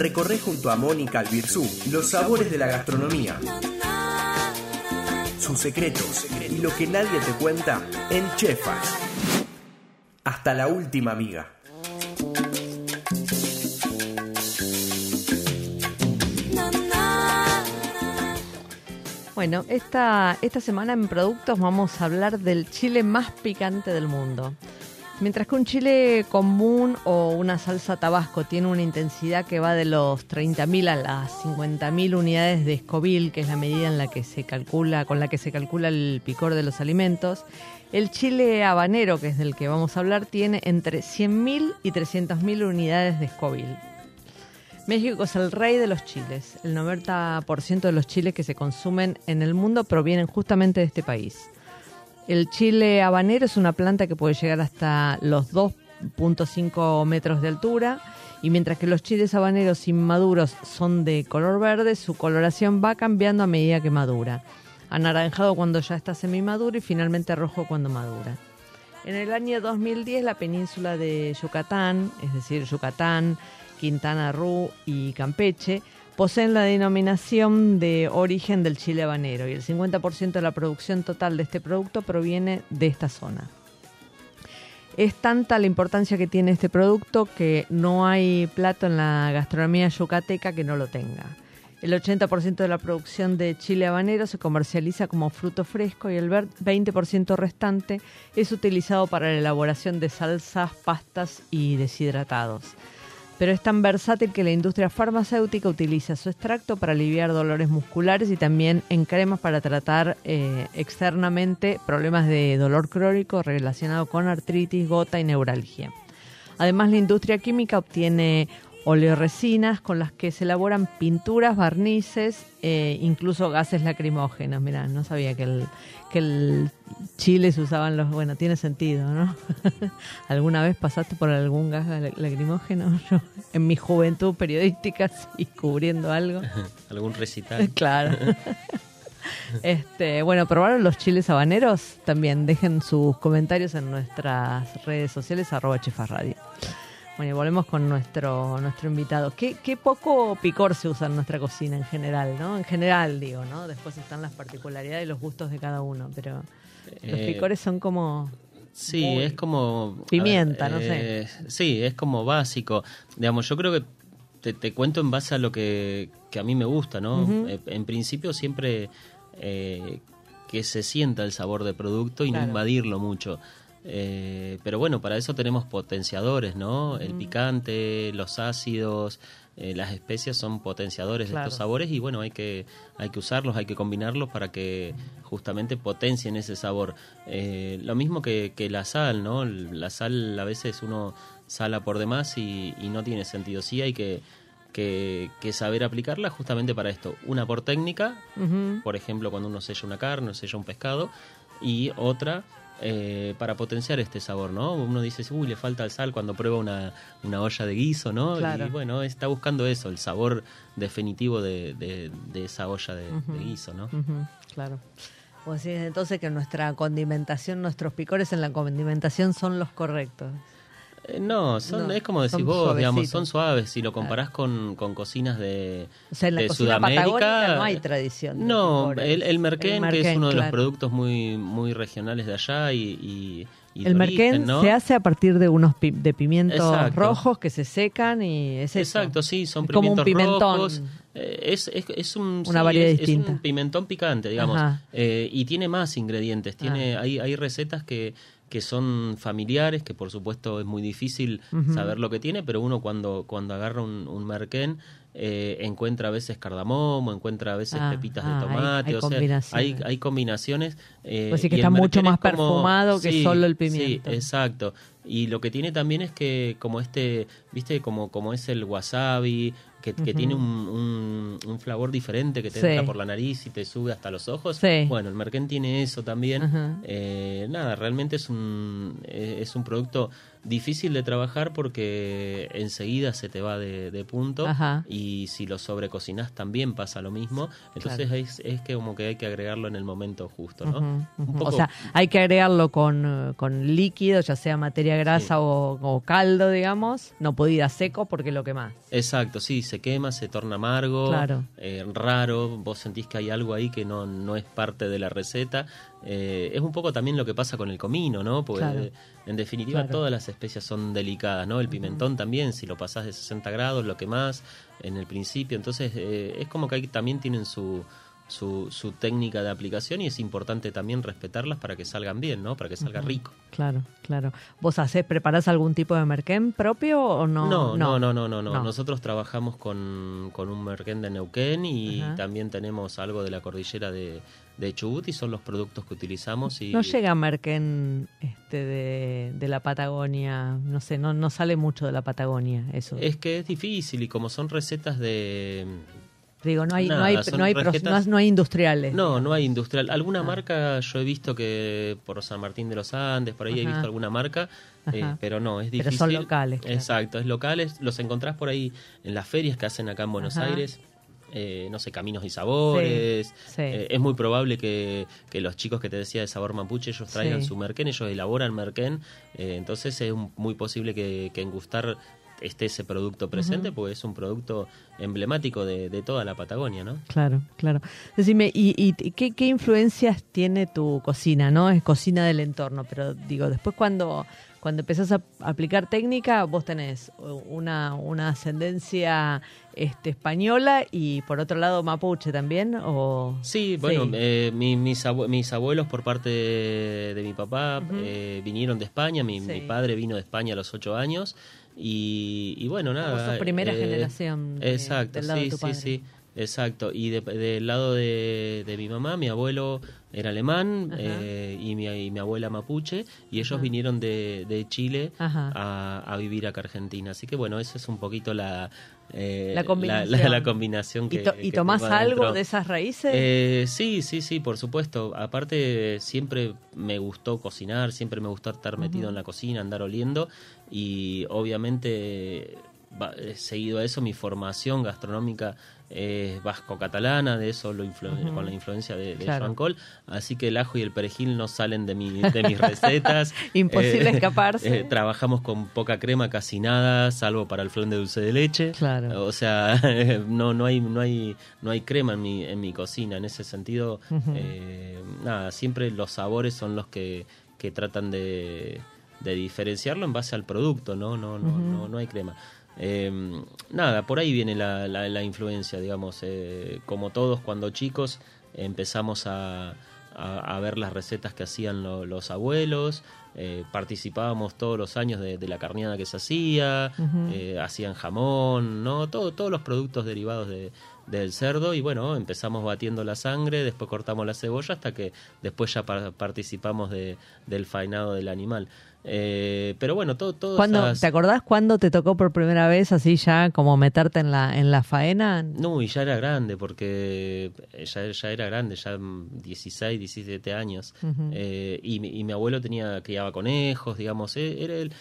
Recorre junto a Mónica Albirzú los sabores de la gastronomía, sus secretos y lo que nadie te cuenta en Chefas. Hasta la última amiga. Bueno, esta, esta semana en productos vamos a hablar del chile más picante del mundo. Mientras que un chile común o una salsa tabasco tiene una intensidad que va de los 30.000 a las 50.000 unidades de Scoville, que es la medida en la que se calcula, con la que se calcula el picor de los alimentos, el chile habanero, que es del que vamos a hablar, tiene entre 100.000 y 300.000 unidades de Scoville. México es el rey de los chiles. El 90% de los chiles que se consumen en el mundo provienen justamente de este país. El chile habanero es una planta que puede llegar hasta los 2.5 metros de altura y mientras que los chiles habaneros inmaduros son de color verde, su coloración va cambiando a medida que madura. Anaranjado cuando ya está semimaduro y finalmente rojo cuando madura. En el año 2010 la península de Yucatán, es decir, Yucatán, Quintana Roo y Campeche, poseen la denominación de origen del chile habanero y el 50% de la producción total de este producto proviene de esta zona. Es tanta la importancia que tiene este producto que no hay plato en la gastronomía yucateca que no lo tenga. El 80% de la producción de chile habanero se comercializa como fruto fresco y el 20% restante es utilizado para la elaboración de salsas, pastas y deshidratados pero es tan versátil que la industria farmacéutica utiliza su extracto para aliviar dolores musculares y también en cremas para tratar eh, externamente problemas de dolor crónico relacionado con artritis, gota y neuralgia. Además, la industria química obtiene oleoresinas con las que se elaboran pinturas, barnices, eh, incluso gases lacrimógenos. Mirá, no sabía que el, que el chile se usaban los... Bueno, tiene sentido, ¿no? ¿Alguna vez pasaste por algún gas lacrimógeno? Yo, en mi juventud periodística, y cubriendo algo. ¿Algún recital? Claro. Este, bueno, ¿probaron los chiles habaneros? También dejen sus comentarios en nuestras redes sociales, arroba chefasradio. Bueno, y volvemos con nuestro, nuestro invitado. ¿Qué, qué poco picor se usa en nuestra cocina en general, ¿no? En general, digo, ¿no? Después están las particularidades y los gustos de cada uno, pero los Eh, picores son como... Sí, Muy- es como... Pimienta, no sé. eh, Sí, es como básico. Digamos, yo creo que te, te cuento en base a lo que, que a mí me gusta, ¿no? Eh, en principio siempre eh, que se sienta el sabor de producto y Claro. no invadirlo mucho. Eh, pero bueno, para eso tenemos potenciadores, ¿no? El picante, los ácidos, eh, las especias son potenciadores Claro. de estos sabores y bueno, hay que, hay que usarlos, hay que combinarlos para que justamente potencien ese sabor. Eh, lo mismo que, que la sal, ¿no? La sal a veces uno sala por demás y, y no tiene sentido. Sí hay que, que, que saber aplicarla justamente para esto. Una por técnica, por ejemplo, cuando uno sella una carne o sella un pescado, y otra eh, para potenciar este sabor, ¿no? Uno dice, uy, le falta el sal cuando prueba una, una olla de guiso, ¿no? Claro. Y bueno, está buscando eso, el sabor definitivo de, de- de esa olla de, guiso, ¿no? Ujú, claro. Vos decís entonces que nuestra condimentación, nuestros picores en la condimentación son los correctos. Eh, No, son, No, es como decís vos, digamos, son suaves. Si lo comparás con, con cocinas de, O sea, en la de cocina Sudamérica. no hay tradición. No, el, el merquén, que es uno de los productos muy, muy regionales de allá y, y, y de El origen, merquén ¿no? se hace a partir de unos pi- de pimientos Exacto. rojos que se secan y es eso. Exacto, sí, son Es como un pimientos pimentón. rojos. Eh, es, es, es un, Una sí, variedad es- distinta. un pimentón picante, digamos. Eh, y tiene más ingredientes. Tiene, hay, hay recetas que, que son familiares, que por supuesto es muy difícil saber lo que tiene, pero uno cuando, cuando agarra un, un merquén eh, encuentra a veces cardamomo, encuentra a veces Ah, pepitas ah, de hay- tomate, hay o sea, hay, combinaciones. hay combinaciones. eh, Pues sí que está mucho más como- perfumado que sí, solo el sí, pimiento. exacto. Y lo que tiene también es que como este, viste, como, como es el wasabi, que, tiene un, un, un flavor diferente que te Sí. entra por la nariz y te sube hasta los ojos. Sí. Bueno, el merquén tiene eso también. Eh, nada, realmente es un, eh, es un producto difícil de trabajar porque enseguida se te va de, de punto Ajá. y si lo sobrecocinas también pasa lo mismo. Entonces Claro. es, es que como que hay que agregarlo en el momento justo, ¿no? Un poco- O sea, hay que agregarlo con, eh, con líquido, ya sea materia grasa Sí. o, o caldo, digamos. No puede ir a seco porque lo quemás. Exacto, sí, se quema, se torna amargo, Claro. eh, raro, vos sentís que hay algo ahí que no, no es parte de la receta. Eh, es un poco también lo que pasa con el comino, ¿no? Porque Claro. en definitiva Claro. todas las especias son delicadas, ¿no? El pimentón también, si lo pasás de 60 grados, lo quemás en el principio. Entonces eh, es como que ahí también tienen su, su, su técnica de aplicación y es importante también respetarlas para que salgan bien, ¿no? Para que salga rico. Claro, claro. ¿Vos hacés, preparás algún tipo de merquén propio o no? No, no, no, no, no, no. No. Nosotros trabajamos con, con un merquén de Neuquén y también tenemos algo de la cordillera de, de Chubut y son los productos que utilizamos. Y No llega merquén este, de, de la Patagonia, no sé, no, no sale mucho de la Patagonia eso. Es que es difícil y como son recetas de... Digo, no hay, no hay, no hay, pro- recetas- no, no hay industriales. No, no hay industrial. Alguna Ah. marca yo he visto que por San Martín de los Andes, por ahí he visto alguna marca, eh, pero no, es Pero difícil. son locales, claro. Exacto, es locales. Los encontrás por ahí en las ferias que hacen acá en Buenos Ajá. Aires. Eh, no sé, caminos y sabores. Sí, sí. Eh, es muy probable que, que los chicos que te decía de sabor mapuche, ellos traigan Sí. su merquén, ellos elaboran merquén. eh, entonces es muy posible que, que en Gustar esté ese producto presente, porque es un producto emblemático de, de toda la Patagonia, ¿no? Claro, claro. Decime, ¿y, y qué, qué influencias tiene tu cocina? ¿No? Es cocina del entorno, pero digo, después cuando, cuando empezás a aplicar técnica, vos tenés una, una ascendencia este, española y por otro lado mapuche también, o... Sí, bueno, Sí. eh, mi- mis, abue- mis abuelos por parte de, de mi papá eh, vinieron de España, mi, Sí. mi padre vino de España a los ocho años y, y bueno, nada. Primera eh, generación de- exacto, del lado de sí, sí, sí, exacto. Y de- del lado de, de mi mamá, mi abuelo era alemán eh, y, mi, y mi abuela mapuche y ellos Ajá. vinieron de, de Chile a, a vivir acá a Argentina. Así que bueno, eso es un poquito la... eh, La combinación. la- la combinación ¿Y, que, to- y que tomás algo de esas raíces? Eh, sí, sí, sí, por supuesto. Aparte, siempre me gustó cocinar, siempre me gustó estar metido en la cocina, andar oliendo y obviamente va- eh, seguido a eso mi formación gastronómica es vasco-catalana, de eso lo Ujú. con la influencia de, de Claro. Joan Col, así que el ajo y el perejil no salen de, mi- de mis recetas. Imposible escaparse. eh, trabajamos con poca crema, casi nada, salvo para el flan de dulce de leche. Claro. O sea, no, no hay, no hay, no hay crema en mi, en mi cocina. En ese sentido, eh, nada, siempre los sabores son los que, que tratan de, de diferenciarlo en base al producto, ¿no? No, no, no, no hay crema. Eh, nada, por ahí viene la, la, la influencia, digamos. eh, como todos cuando chicos empezamos a, a- a ver las recetas que hacían lo- los abuelos, eh, participábamos todos los años de, de la carneada que se hacía, eh, hacían jamón, ¿no? Todo, todos los productos derivados de, del cerdo y bueno, empezamos batiendo la sangre, después cortamos la cebolla hasta que después ya par- participamos de, del faenado del animal. Eh, pero bueno, todo, todo ¿Cuándo, esas- ¿Te acordás cuándo te tocó por primera vez así ya como meterte en la, en la faena? No, y ya era grande, porque ya, ya era grande, ya mm, 16, 17 años. Eh, y, mi- y mi abuelo tenía criaba conejos, digamos. eh, Era el,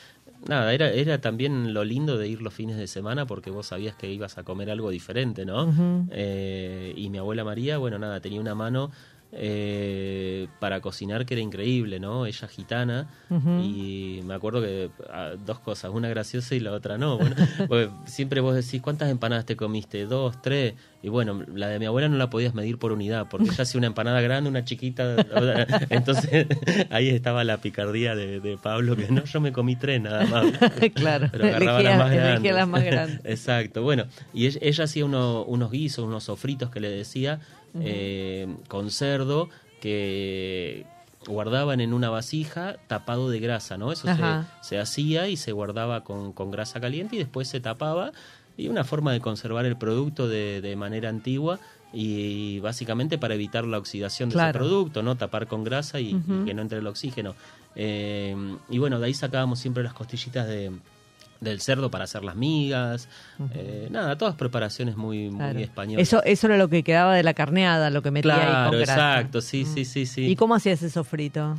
nada, era, era también lo lindo de ir los fines de semana porque vos sabías que ibas a comer algo diferente, ¿no? Eh, y mi abuela María, bueno, nada, tenía una mano eh, para cocinar que era increíble, ¿no? Ella gitana y me acuerdo que ah, dos cosas, una graciosa y la otra no. Bueno, pues, siempre vos decís, ¿cuántas empanadas te comiste? Dos, tres. Y bueno, la de mi abuela no la podías medir por unidad, porque ella hacía una empanada grande, una chiquita. Entonces ahí estaba la picardía de, de Pablo, que no, yo me comí tres nada más. Claro, Pero agarraba elegía- las más elegía grandes. las más grandes. Exacto, bueno, y ella, ella hacía uno- unos guisos, unos sofritos que le decía, eh, con cerdo, que guardaban en una vasija tapado de grasa, ¿no? Eso se, hacía y se guardaba con, con grasa caliente y después se tapaba. Y una forma de conservar el producto de, de manera antigua y, básicamente para evitar la oxidación de Claro. ese producto, ¿no? Tapar con grasa y, que no entre el oxígeno. Eh, y bueno, de ahí sacábamos siempre las costillitas de, del cerdo para hacer las migas. Eh, nada, todas preparaciones muy, muy españolas. Eso, eso era lo que quedaba de la carneada, lo que metía ahí claro, con grasa. exacto, sí, sí, sí, sí. ¿Y cómo hacías ese sofrito?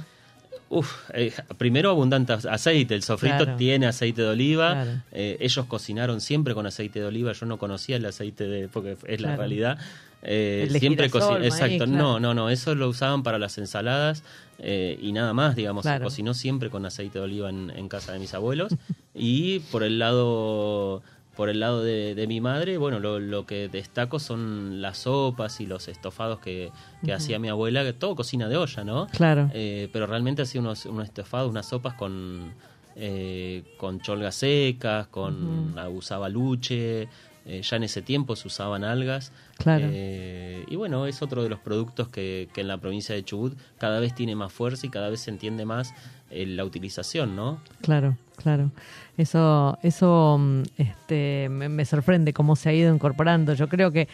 Uf, eh, primero abundante aceite, el sofrito Claro. tiene aceite de oliva, Claro. eh, ellos cocinaron siempre con aceite de oliva, yo no conocía el aceite de, porque es la realidad. Eh, El de siempre girasol, coci- maíz, exacto, claro. no, no, no, eso lo usaban para las ensaladas eh, y nada más, digamos, se cocinó siempre con aceite de oliva en, en casa de mis abuelos y por el lado por el lado de, de mi madre, bueno, lo, lo que destaco son las sopas y los estofados que, que hacía mi abuela, que todo cocina de olla, ¿no? Claro. Eh, pero realmente hacía unos, unos estofados, unas sopas con, eh, con cholgas secas, con usaba luche, eh, ya en ese tiempo se usaban algas. Claro. Eh, y bueno, es otro de los productos que, que en la provincia de Chubut cada vez tiene más fuerza y cada vez se entiende más eh, la utilización, ¿no? Claro, claro. Eso, eso mm, este, me, me sorprende cómo se ha ido incorporando. Yo creo que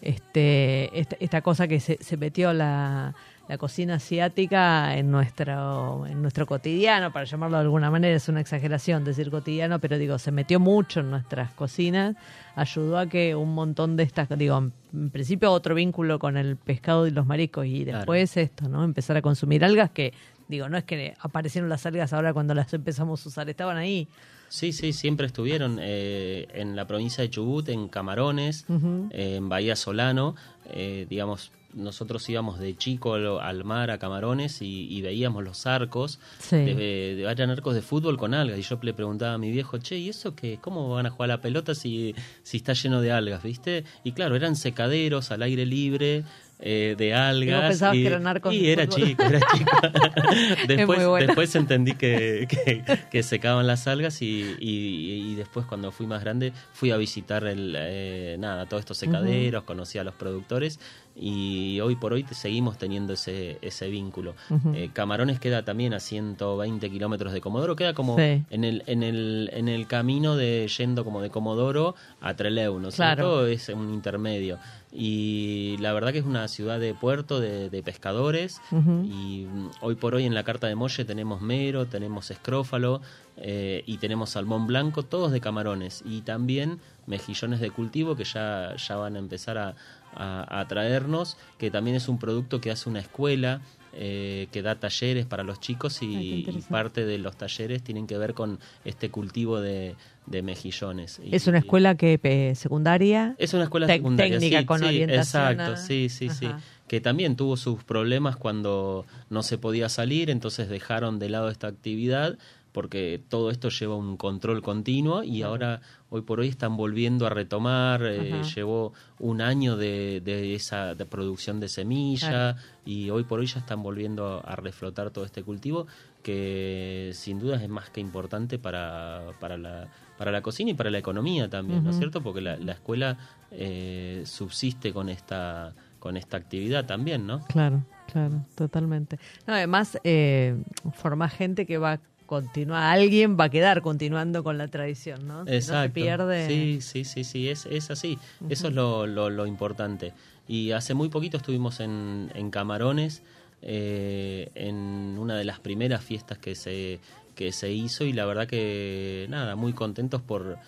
este, esta, esta cosa que se, se metió la, la cocina asiática en nuestro, en nuestro cotidiano, para llamarlo de alguna manera, es una exageración decir cotidiano, pero digo, se metió mucho en nuestras cocinas, ayudó a que un montón de estas, digo, en principio otro vínculo con el pescado y los mariscos y Claro. después esto, ¿no? Empezar a consumir algas que, digo, no es que aparecieron las algas ahora cuando las empezamos a usar, estaban ahí. Sí, sí, siempre estuvieron eh, en la provincia de Chubut, en Camarones, eh, en Bahía Solano, eh, digamos, nosotros íbamos de chico al, al mar a Camarones y, y veíamos los arcos, Sí. de, de, eran arcos de fútbol con algas, y yo le preguntaba a mi viejo, che, ¿y eso qué? ¿Cómo van a jugar a la pelota si, si está lleno de algas, viste? Y claro, eran secaderos al aire libre, eh, de algas. pensabas que eran arcos y era chico, era chico. después, muy bueno. después entendí que, que, que secaban las algas y, y- y después cuando fui más grande fui a visitar el, eh, nada, todos estos secaderos, conocí a los productores y hoy por hoy seguimos teniendo ese, ese vínculo. Eh, Camarones queda también a 120 kilómetros de Comodoro, queda como Sí. en, el, en, el, en el camino de yendo como de Comodoro a Trelew, ¿no es Claro. cierto? Es un intermedio. Y la verdad que es una ciudad de puerto, de, de pescadores, y mm, hoy por hoy en la carta de Molle tenemos mero, tenemos escrófalo eh, y tenemos salmón blanco, todos de camarones. Y también mejillones de cultivo que ya, ya van a empezar a, a- a traernos, que también es un producto que hace una escuela. Eh, que da talleres para los chicos y, Ay, y interesante. parte de los talleres tienen que ver con este cultivo de, de mejillones. Y- Es una escuela que eh, secundaria. es una escuela secundaria. técnica sí, con sí, orientación Exacto, a- sí, sí, sí. Que también tuvo sus problemas cuando no se podía salir, entonces dejaron de lado esta actividad porque todo esto lleva un control continuo y ahora hoy por hoy están volviendo a retomar, eh, llevó un año de, de esa de producción de semilla Claro. y hoy por hoy ya están volviendo a reflotar todo este cultivo que sin duda es más que importante para, para, la, para la cocina y para la economía también, ¿no es cierto? Porque la, la escuela eh, subsiste con esta, con esta actividad también, ¿no? Claro, claro, totalmente. No, además, eh, forma gente que va a continuar, alguien va a quedar continuando con la tradición, ¿no? Si No se Exacto. pierde. Sí, sí, sí, sí, es, es así. Eso es lo, lo, lo importante. Y hace muy poquito estuvimos en, en Camarones, eh, en una de las primeras fiestas que se, que se hizo y la verdad que, nada, muy contentos por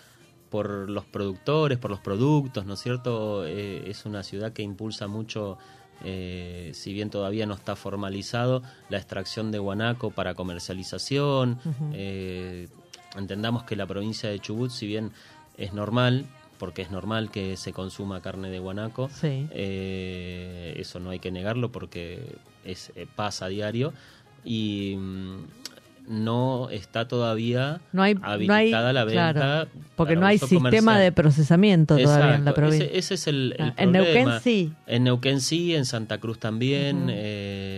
por los productores, por los productos, ¿no es cierto? Eh, es una ciudad que impulsa mucho, eh, si bien todavía no está formalizado, la extracción de guanaco para comercialización. Eh, entendamos que la provincia de Chubut, si bien es normal, porque es normal que se consuma carne de guanaco, Sí. eh, eso no hay que negarlo porque es, pasa a diario y mm, no está todavía No hay, no hay- habilitada la venta claro, porque no hay sistema comercial. de procesamiento todavía en la provincia. Ese, ese es el, el Ah, en Neuquén sí. En Neuquén sí, en Santa Cruz también, eh,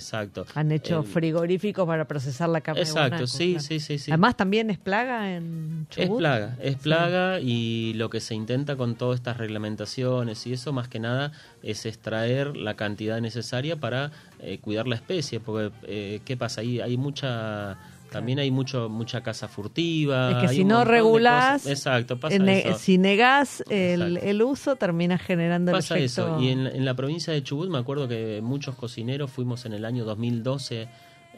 exacto. Han hecho frigoríficos para procesar la carne de Exacto, guanaco, sí, claro. sí, sí, sí. Además, también es plaga en Es Chubut. plaga, es plaga y lo que se intenta con todas estas reglamentaciones y eso más que nada es extraer la cantidad necesaria para eh, cuidar la especie, porque eh, ¿qué pasa? Ahí hay mucha... También hay mucho mucha caza furtiva. Es que hay si no regulás. Exacto, pasa eso. si negás el, el uso, terminas generando Pasa el efecto. eso. Y en, en la provincia de Chubut me acuerdo que muchos cocineros fuimos en el año 2012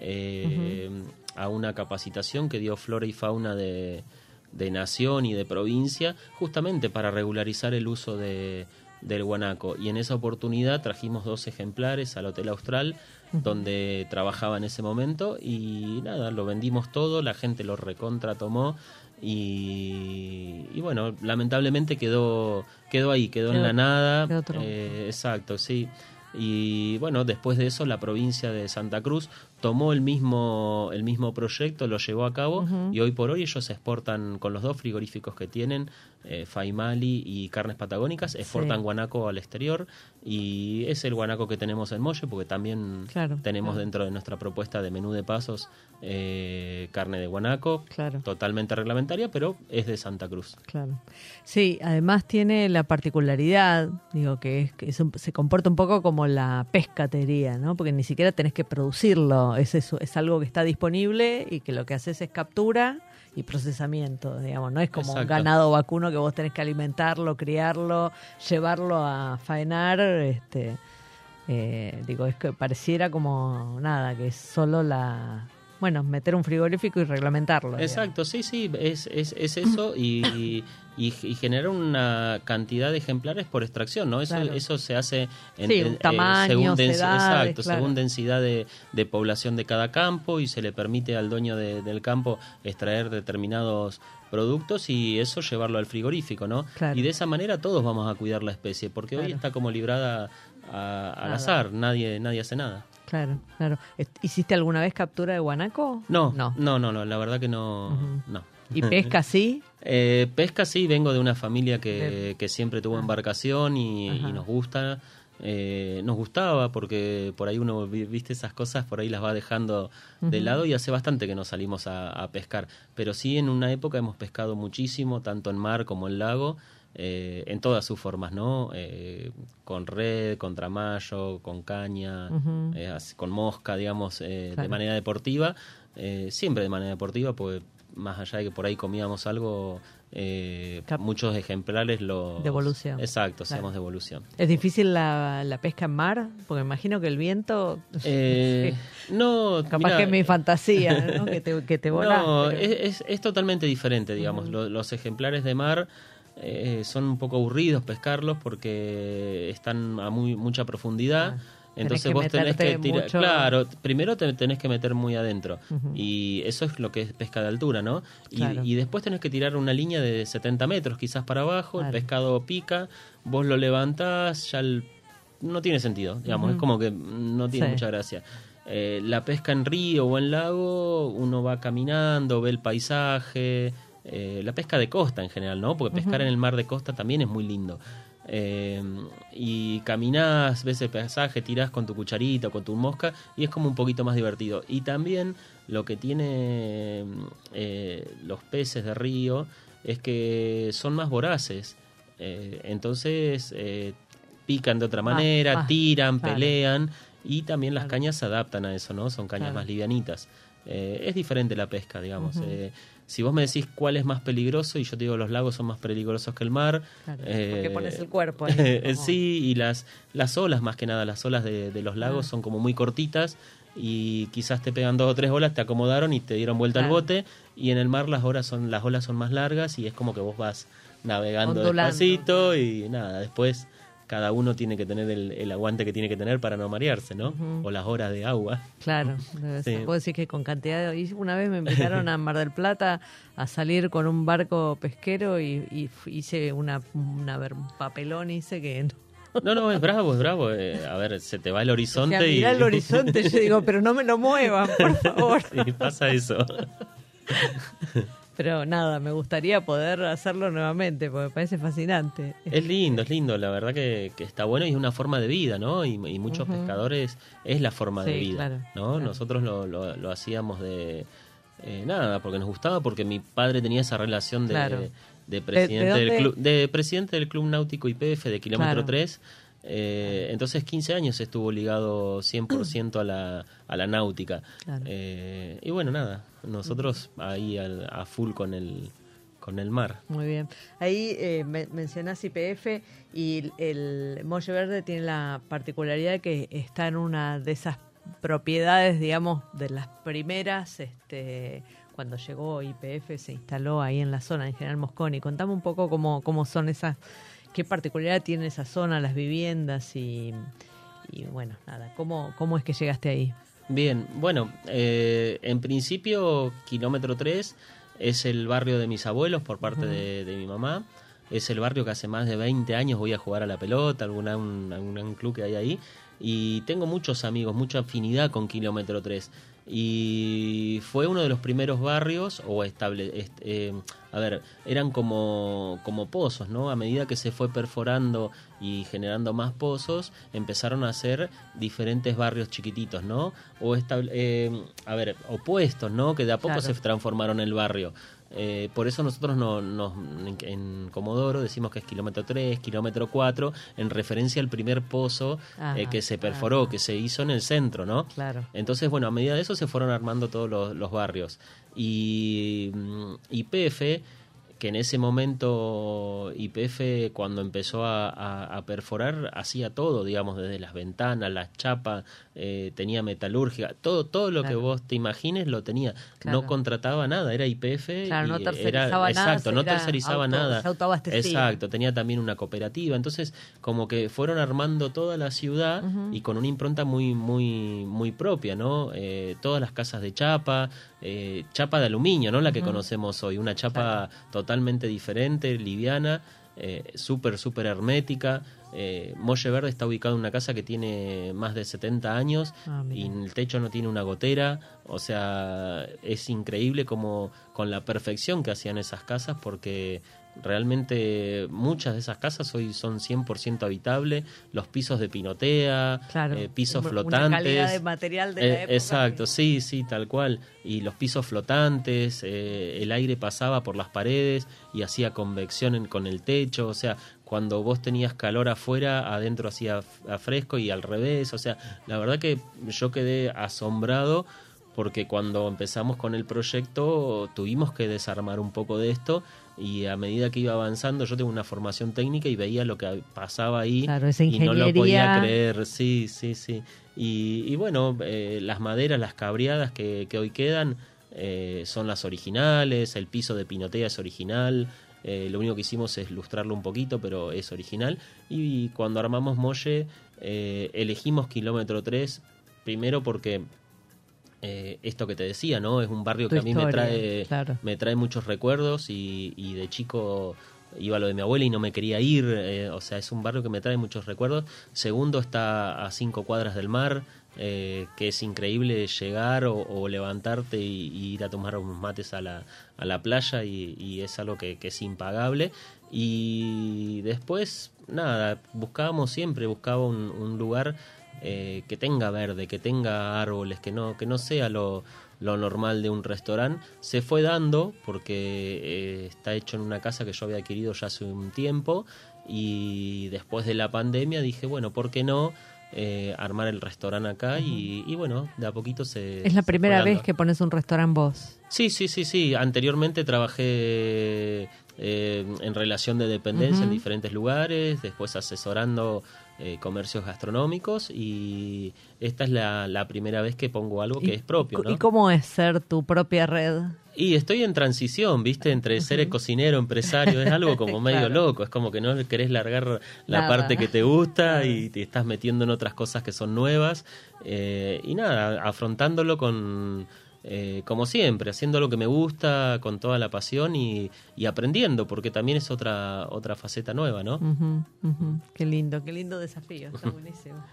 eh, a una capacitación que dio Flora y Fauna de, de Nación y de provincia, justamente para regularizar el uso de, del guanaco. Y en esa oportunidad trajimos dos ejemplares al Hotel Austral, donde trabajaba en ese momento, y nada, lo vendimos todo, la gente lo recontra tomó. Y, y bueno, lamentablemente quedó quedó ahí, quedó, en la nada. Eh, exacto, sí. Y bueno, después de eso la provincia de Santa Cruz tomó el mismo, el mismo proyecto, lo llevó a cabo y hoy por hoy ellos exportan con los dos frigoríficos que tienen, eh, Faimali y Carnes Patagónicas, exportan Sí. guanaco al exterior y es el guanaco que tenemos en Molle porque también Claro, tenemos claro. dentro de nuestra propuesta de menú de pasos eh, carne de guanaco, Claro. totalmente reglamentaria, pero es de Santa Cruz. Claro. Sí, además tiene la particularidad, digo, que es que es un- se comporta un poco como la pescatería, ¿no? Porque ni siquiera tenés que producirlo, es eso, es algo que está disponible y que lo que haces es captura y procesamiento, digamos, no es como un ganado vacuno que vos tenés que alimentarlo, criarlo, llevarlo a faenar, este eh, digo, es que pareciera como nada, que es solo la bueno, meter un frigorífico y reglamentarlo. digamos. Exacto, sí, sí, es, es, es eso y, y, y generar una cantidad de ejemplares por extracción, ¿no? Eso, Claro. eso se hace en, Sí, en- tamaños, según, dens- edades, exacto, claro. según densidad de, de población de cada campo y se le permite al dueño de- del campo extraer determinados productos y eso llevarlo al frigorífico, ¿no? Claro. Y de esa manera todos vamos a cuidar la especie, porque hoy está como librada a- al azar, nadie, nadie hace nada. Claro, claro. ¿Hiciste alguna vez captura de guanaco? No, No. no, no, no, la verdad que no, no. ¿Y pesca sí? Eh, pesca sí, vengo de una familia que, que siempre tuvo embarcación y, nos gusta. Eh, nos gustaba porque por ahí uno, vi- viste esas cosas, por ahí las va dejando de lado y hace bastante que no salimos a, a pescar. Pero sí, en una época hemos pescado muchísimo, tanto en mar como en lago, eh, en todas sus formas, ¿no? Eh, con red, con tramallo, con caña, eh, con mosca, digamos, de manera deportiva. Siempre de manera deportiva, porque más allá de que por ahí comíamos algo, muchos ejemplares los... Devolución. Exacto, Claro. hacíamos devolución. ¿Es difícil la, la pesca en mar? Porque imagino que el viento... No, Capaz mirá, que es mi fantasía, ¿no? que te, que te volás. No, pero- es, es- es totalmente diferente, digamos. Lo- Los, ejemplares de mar eh, son un poco aburridos pescarlos porque están a muy mucha profundidad. Ah, Entonces tenés vos tenés que tirar. mucho- Claro, primero te tenés que meter muy adentro. Y eso es lo que es pesca de altura, ¿no? Y, Claro. y después tenés que tirar una línea de 70 metros, quizás para abajo. Claro. El pescado pica, vos lo levantás, ya el- no tiene sentido, digamos. Es como que no tiene Sí. mucha gracia. Eh, la pesca en río o en lago, uno va caminando, ve el paisaje, eh, la pesca de costa en general, ¿no? Porque pescar en el mar de costa también es muy lindo. Eh, y caminás, ves el paisaje, tirás con tu cucharita o con tu mosca y es como un poquito más divertido. Y también lo que tiene eh, los peces de río es que son más voraces. Eh, entonces pican de otra manera, tiran, claro. pelean y también las cañas se adaptan a eso, ¿no? Son cañas Claro. más livianitas. Es diferente la pesca, digamos. Si vos me decís cuál es más peligroso, y yo te digo los lagos son más peligrosos que el mar. Claro, eh, porque pones el cuerpo ahí, sí, y las, las olas, más que nada, las olas de, de los lagos Ah. son como muy cortitas y quizás te pegan dos o tres olas, te acomodaron y te dieron vuelta Claro. al bote. Y en el mar las, horas son, las olas son más largas y es como que vos vas navegando Ondulando. despacito y nada, después cada uno tiene que tener el, el aguante que tiene que tener para no marearse, ¿no? O las horas de agua. Claro, debe ser. Sí. Puedo decir que con cantidad de... y Una vez me invitaron a Mar del Plata a salir con un barco pesquero y, y hice una, una un papelón, hice que... No. No, no, es bravo, es bravo. Eh, a ver, se te va el O horizonte sea, y... mirá el horizonte, yo digo, pero no me lo muevan, por favor. Sí, pasa eso. Pero nada, me gustaría poder hacerlo nuevamente, porque me parece fascinante. Es lindo, es lindo, la verdad que, que está bueno y es una forma de vida, ¿no? Y, y muchos pescadores es la forma de vida, claro, ¿no? claro. Nosotros lo, lo, lo hacíamos de eh, nada, porque nos gustaba, porque mi padre tenía esa relación de, Claro. de presidente de del club, de presidente del club náutico IPF de kilómetro Claro. 3. Eh, entonces 15 años estuvo ligado 100% a la, a la náutica. Claro. Eh, y bueno, nada, nosotros ahí al- a full con el, con el mar. Muy bien. Ahí eh, me- mencionás IPF y el Molle Verde tiene la particularidad de que está en una de esas propiedades, digamos, de las primeras, este, cuando llegó IPF se instaló ahí en la zona, en General Mosconi. Contame un poco cómo, cómo son esas, qué particularidad tiene esa zona, las viviendas y, y bueno, nada, ¿cómo, ¿cómo es que llegaste ahí? Bien, bueno, eh, en principio, kilómetro 3 es el barrio de mis abuelos por parte de, de mi mamá. Es el barrio que hace más de 20 años voy a jugar a la pelota, alguna, un, algún club que hay ahí. Y tengo muchos amigos, mucha afinidad con kilómetro 3. Y fue uno de los primeros barrios, o estable, est- eh, a ver, eran como, como pozos, ¿no? A medida que se fue perforando y generando más pozos, empezaron a hacer diferentes barrios chiquititos, ¿no? O estable, eh, a ver, opuestos, ¿no? Que de a poco Claro. se transformaron el barrio. Eh, por eso nosotros no, nos- en, Comodoro decimos que es kilómetro 3, kilómetro 4, en referencia al primer pozo eh, que se perforó, que se hizo en el centro, ¿no? Claro. Entonces, bueno, a medida de eso se fueron armando todos los, los barrios. Y mm, YPF, que en ese momento YPF cuando empezó a, a- a perforar hacía todo, digamos, desde las ventanas, las chapas, eh, tenía metalurgia, todo, todo lo que vos te imagines lo tenía. Claro. No contrataba nada, era. Claro, no tercerizaba era, nada, Exacto, no tercerizaba auto- nada. se. Exacto, tenía también una cooperativa. Entonces, como que fueron armando toda la ciudad y con una impronta muy, muy, muy propia, ¿no? Eh, todas las casas de chapa, eh, chapa de aluminio, ¿no? La que conocemos hoy, una chapa totalmente diferente, liviana, eh, súper, súper hermética. Eh, Molle Verde está ubicado en una casa que tiene más de 70 años Ah, y el techo no tiene una gotera. O sea, es increíble como con la perfección que hacían esas casas porque realmente muchas de esas casas hoy son 100% habitables, los pisos de pinotea, Claro. eh, pisos Una flotantes. calidad de material de la Eh, época. Exacto, sí, sí, tal cual. Y los pisos flotantes, eh, el aire pasaba por las paredes y hacía convección en- con el techo, o sea, cuando vos tenías calor afuera, adentro hacía a fresco y al revés, o sea, la verdad que yo quedé asombrado porque cuando empezamos con el proyecto tuvimos que desarmar un poco de esto y a medida que iba avanzando yo tengo una formación técnica y veía lo que pasaba ahí Claro, esa y no lo podía creer, sí, sí, sí. Y, y bueno, eh, las maderas, las cabreadas que, que hoy quedan eh, son las originales, el piso de pinotea es original, eh, lo único que hicimos es lustrarlo un poquito, pero es original. Y cuando armamos Molle, elegimos kilómetro 3, primero porque eh, esto que te decía, ¿no? Es un barrio Tu que a mí me trae, claro. me trae muchos recuerdos y, y de chico iba a lo de mi abuela y no me quería ir, eh, o sea, es un barrio que me trae muchos recuerdos. Segundo, está a cinco cuadras del mar, eh, que es increíble llegar o, o levantarte y, y ir a tomar unos mates a la, a la playa y, y es algo que, que es impagable. Y después, nada, buscábamos siempre, buscaba un, un lugar eh, que tenga verde, que tenga árboles, que no, que no sea lo, lo normal de un restaurante. Se fue dando porque eh, está hecho en una casa que yo había adquirido ya hace un tiempo y después de la pandemia dije, bueno, ¿por qué no? eh, armar el restaurante acá y, y bueno, de a poquito se... Es la se primera vez que pones un restaurante vos. Sí, sí, sí, sí. Anteriormente trabajé eh, en relación de dependencia en diferentes lugares, después asesorando eh, comercios gastronómicos y esta es la, la primera vez que pongo algo que ¿Y- es propio, ¿Y cómo es ser tu propia red? Y estoy en transición, ¿viste? Entre ser cocinero, empresario, es algo como medio Claro. loco, es como que no querés largar la Nada. parte que te gusta y te estás metiendo en otras cosas que son nuevas. eh, y nada, afrontándolo con, eh, como siempre, haciendo lo que me gusta, con toda la pasión y, y aprendiendo, porque también es otra, otra faceta nueva, ¿no? Qué lindo, qué lindo desafío, está buenísimo.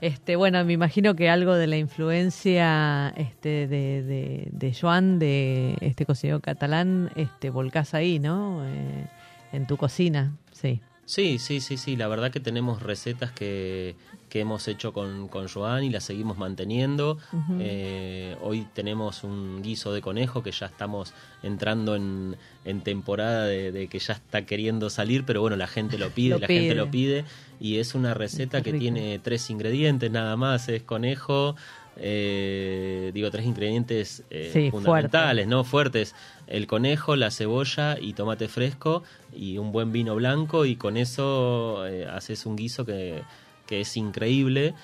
Este, bueno, me imagino que algo de la influencia este, de, de, de Joan, de este cocinero catalán, este, volcás ahí, ¿no? Eh, en tu cocina, sí. Sí, sí, sí, sí. La verdad que tenemos recetas que, que hemos hecho con, con Joan y las seguimos manteniendo. Eh, hoy tenemos un guiso de conejo que ya estamos entrando en, en temporada de, de que ya está queriendo salir, pero bueno, la gente lo pide, Lo la pide. gente lo pide. Y es una receta que tiene tres ingredientes nada más. Es conejo, eh, digo, tres ingredientes eh, Sí, fundamentales, ¿no? Fuertes. El conejo, la cebolla y tomate fresco y un buen vino blanco y con eso eh, haces un guiso que, que es increíble.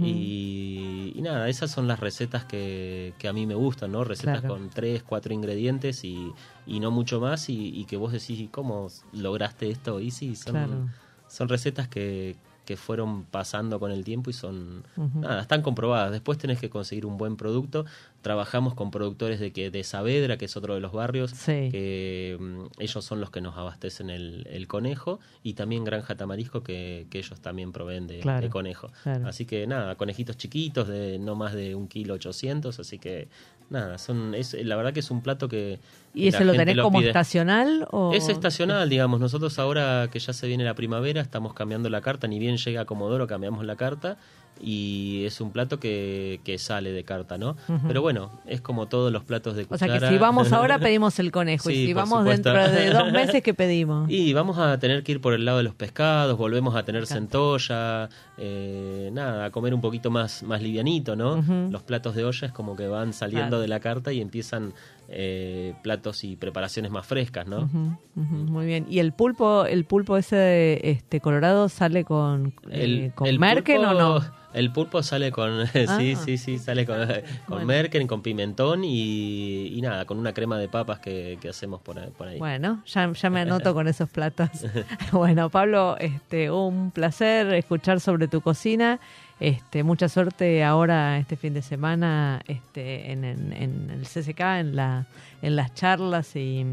Y, y nada, esas son las recetas que, que a mí me gustan, ¿no? Recetas Claro. con tres, cuatro ingredientes y, y no mucho más y, y que vos decís, ¿cómo lograste esto? Y sí, son, Claro. son recetas que, que fueron pasando con el tiempo y son nada, están comprobadas. Después tenés que conseguir un buen producto. Trabajamos con productores de que de Saavedra, que es otro de los barrios, Sí. que mm, ellos son los que nos abastecen el, el conejo y también Granja Tamarisco que, que ellos también proveen de, Claro, de conejo. claro. Así que nada, conejitos chiquitos de no más de un kilo ochocientos, así que nada, son es la verdad que es un plato que ¿Y la lo tenés como estacional? O... Es estacional, digamos. Nosotros ahora que ya se viene la primavera estamos cambiando la carta. Ni bien llega Comodoro, cambiamos la carta. Y es un plato que, que sale de carta, ¿no? Pero bueno, es como todos los platos de O sea cuchara. que si vamos ahora pedimos el conejo Sí, y si vamos supuesto. dentro de dos meses, ¿qué pedimos? Y vamos a tener que ir por el lado de los pescados, volvemos a tener centolla, eh, nada, a comer un poquito más, más livianito, ¿no? Los platos de olla es como que van saliendo Claro. de la carta y empiezan eh, platos y preparaciones más frescas, ¿no? Muy bien. ¿Y el pulpo, el pulpo ese este colorado sale con, eh, con merken pulpo- o no? El pulpo sale con, sí, Ah. sí, sí, sale con, con Bueno. merken, con pimentón y, y nada, con una crema de papas que, que hacemos por ahí. por ahí. Bueno, ya, ya me anoto con esos platos. bueno, Pablo, este, un placer escuchar sobre tu cocina. Este, mucha suerte ahora este fin de semana este, en, en- en el CCK, en, la, en las charlas y,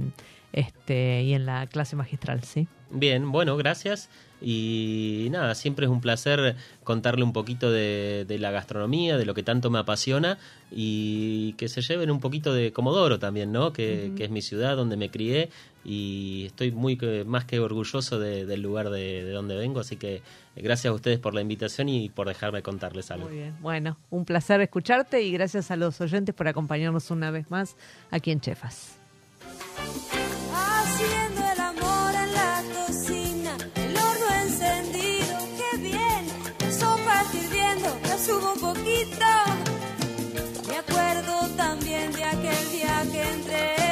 este, y en la clase magistral, ¿sí? Bien, bueno, gracias. Y nada, siempre es un placer contarle un poquito de, de la gastronomía, de lo que tanto me apasiona y que se lleven un poquito de Comodoro también, ¿no? Que, que es mi ciudad donde me crié y estoy muy más que orgulloso de- del lugar de, de donde vengo. Así que gracias a ustedes por la invitación y por dejarme contarles algo. Muy bien. Bueno, un placer escucharte y gracias a los oyentes por acompañarnos una vez más aquí en Chefas. Haciendo el amor en la cocina, el horno encendido, qué bien. La sopa está hirviendo, la subo un poquito. Me acuerdo también de aquel día que entré.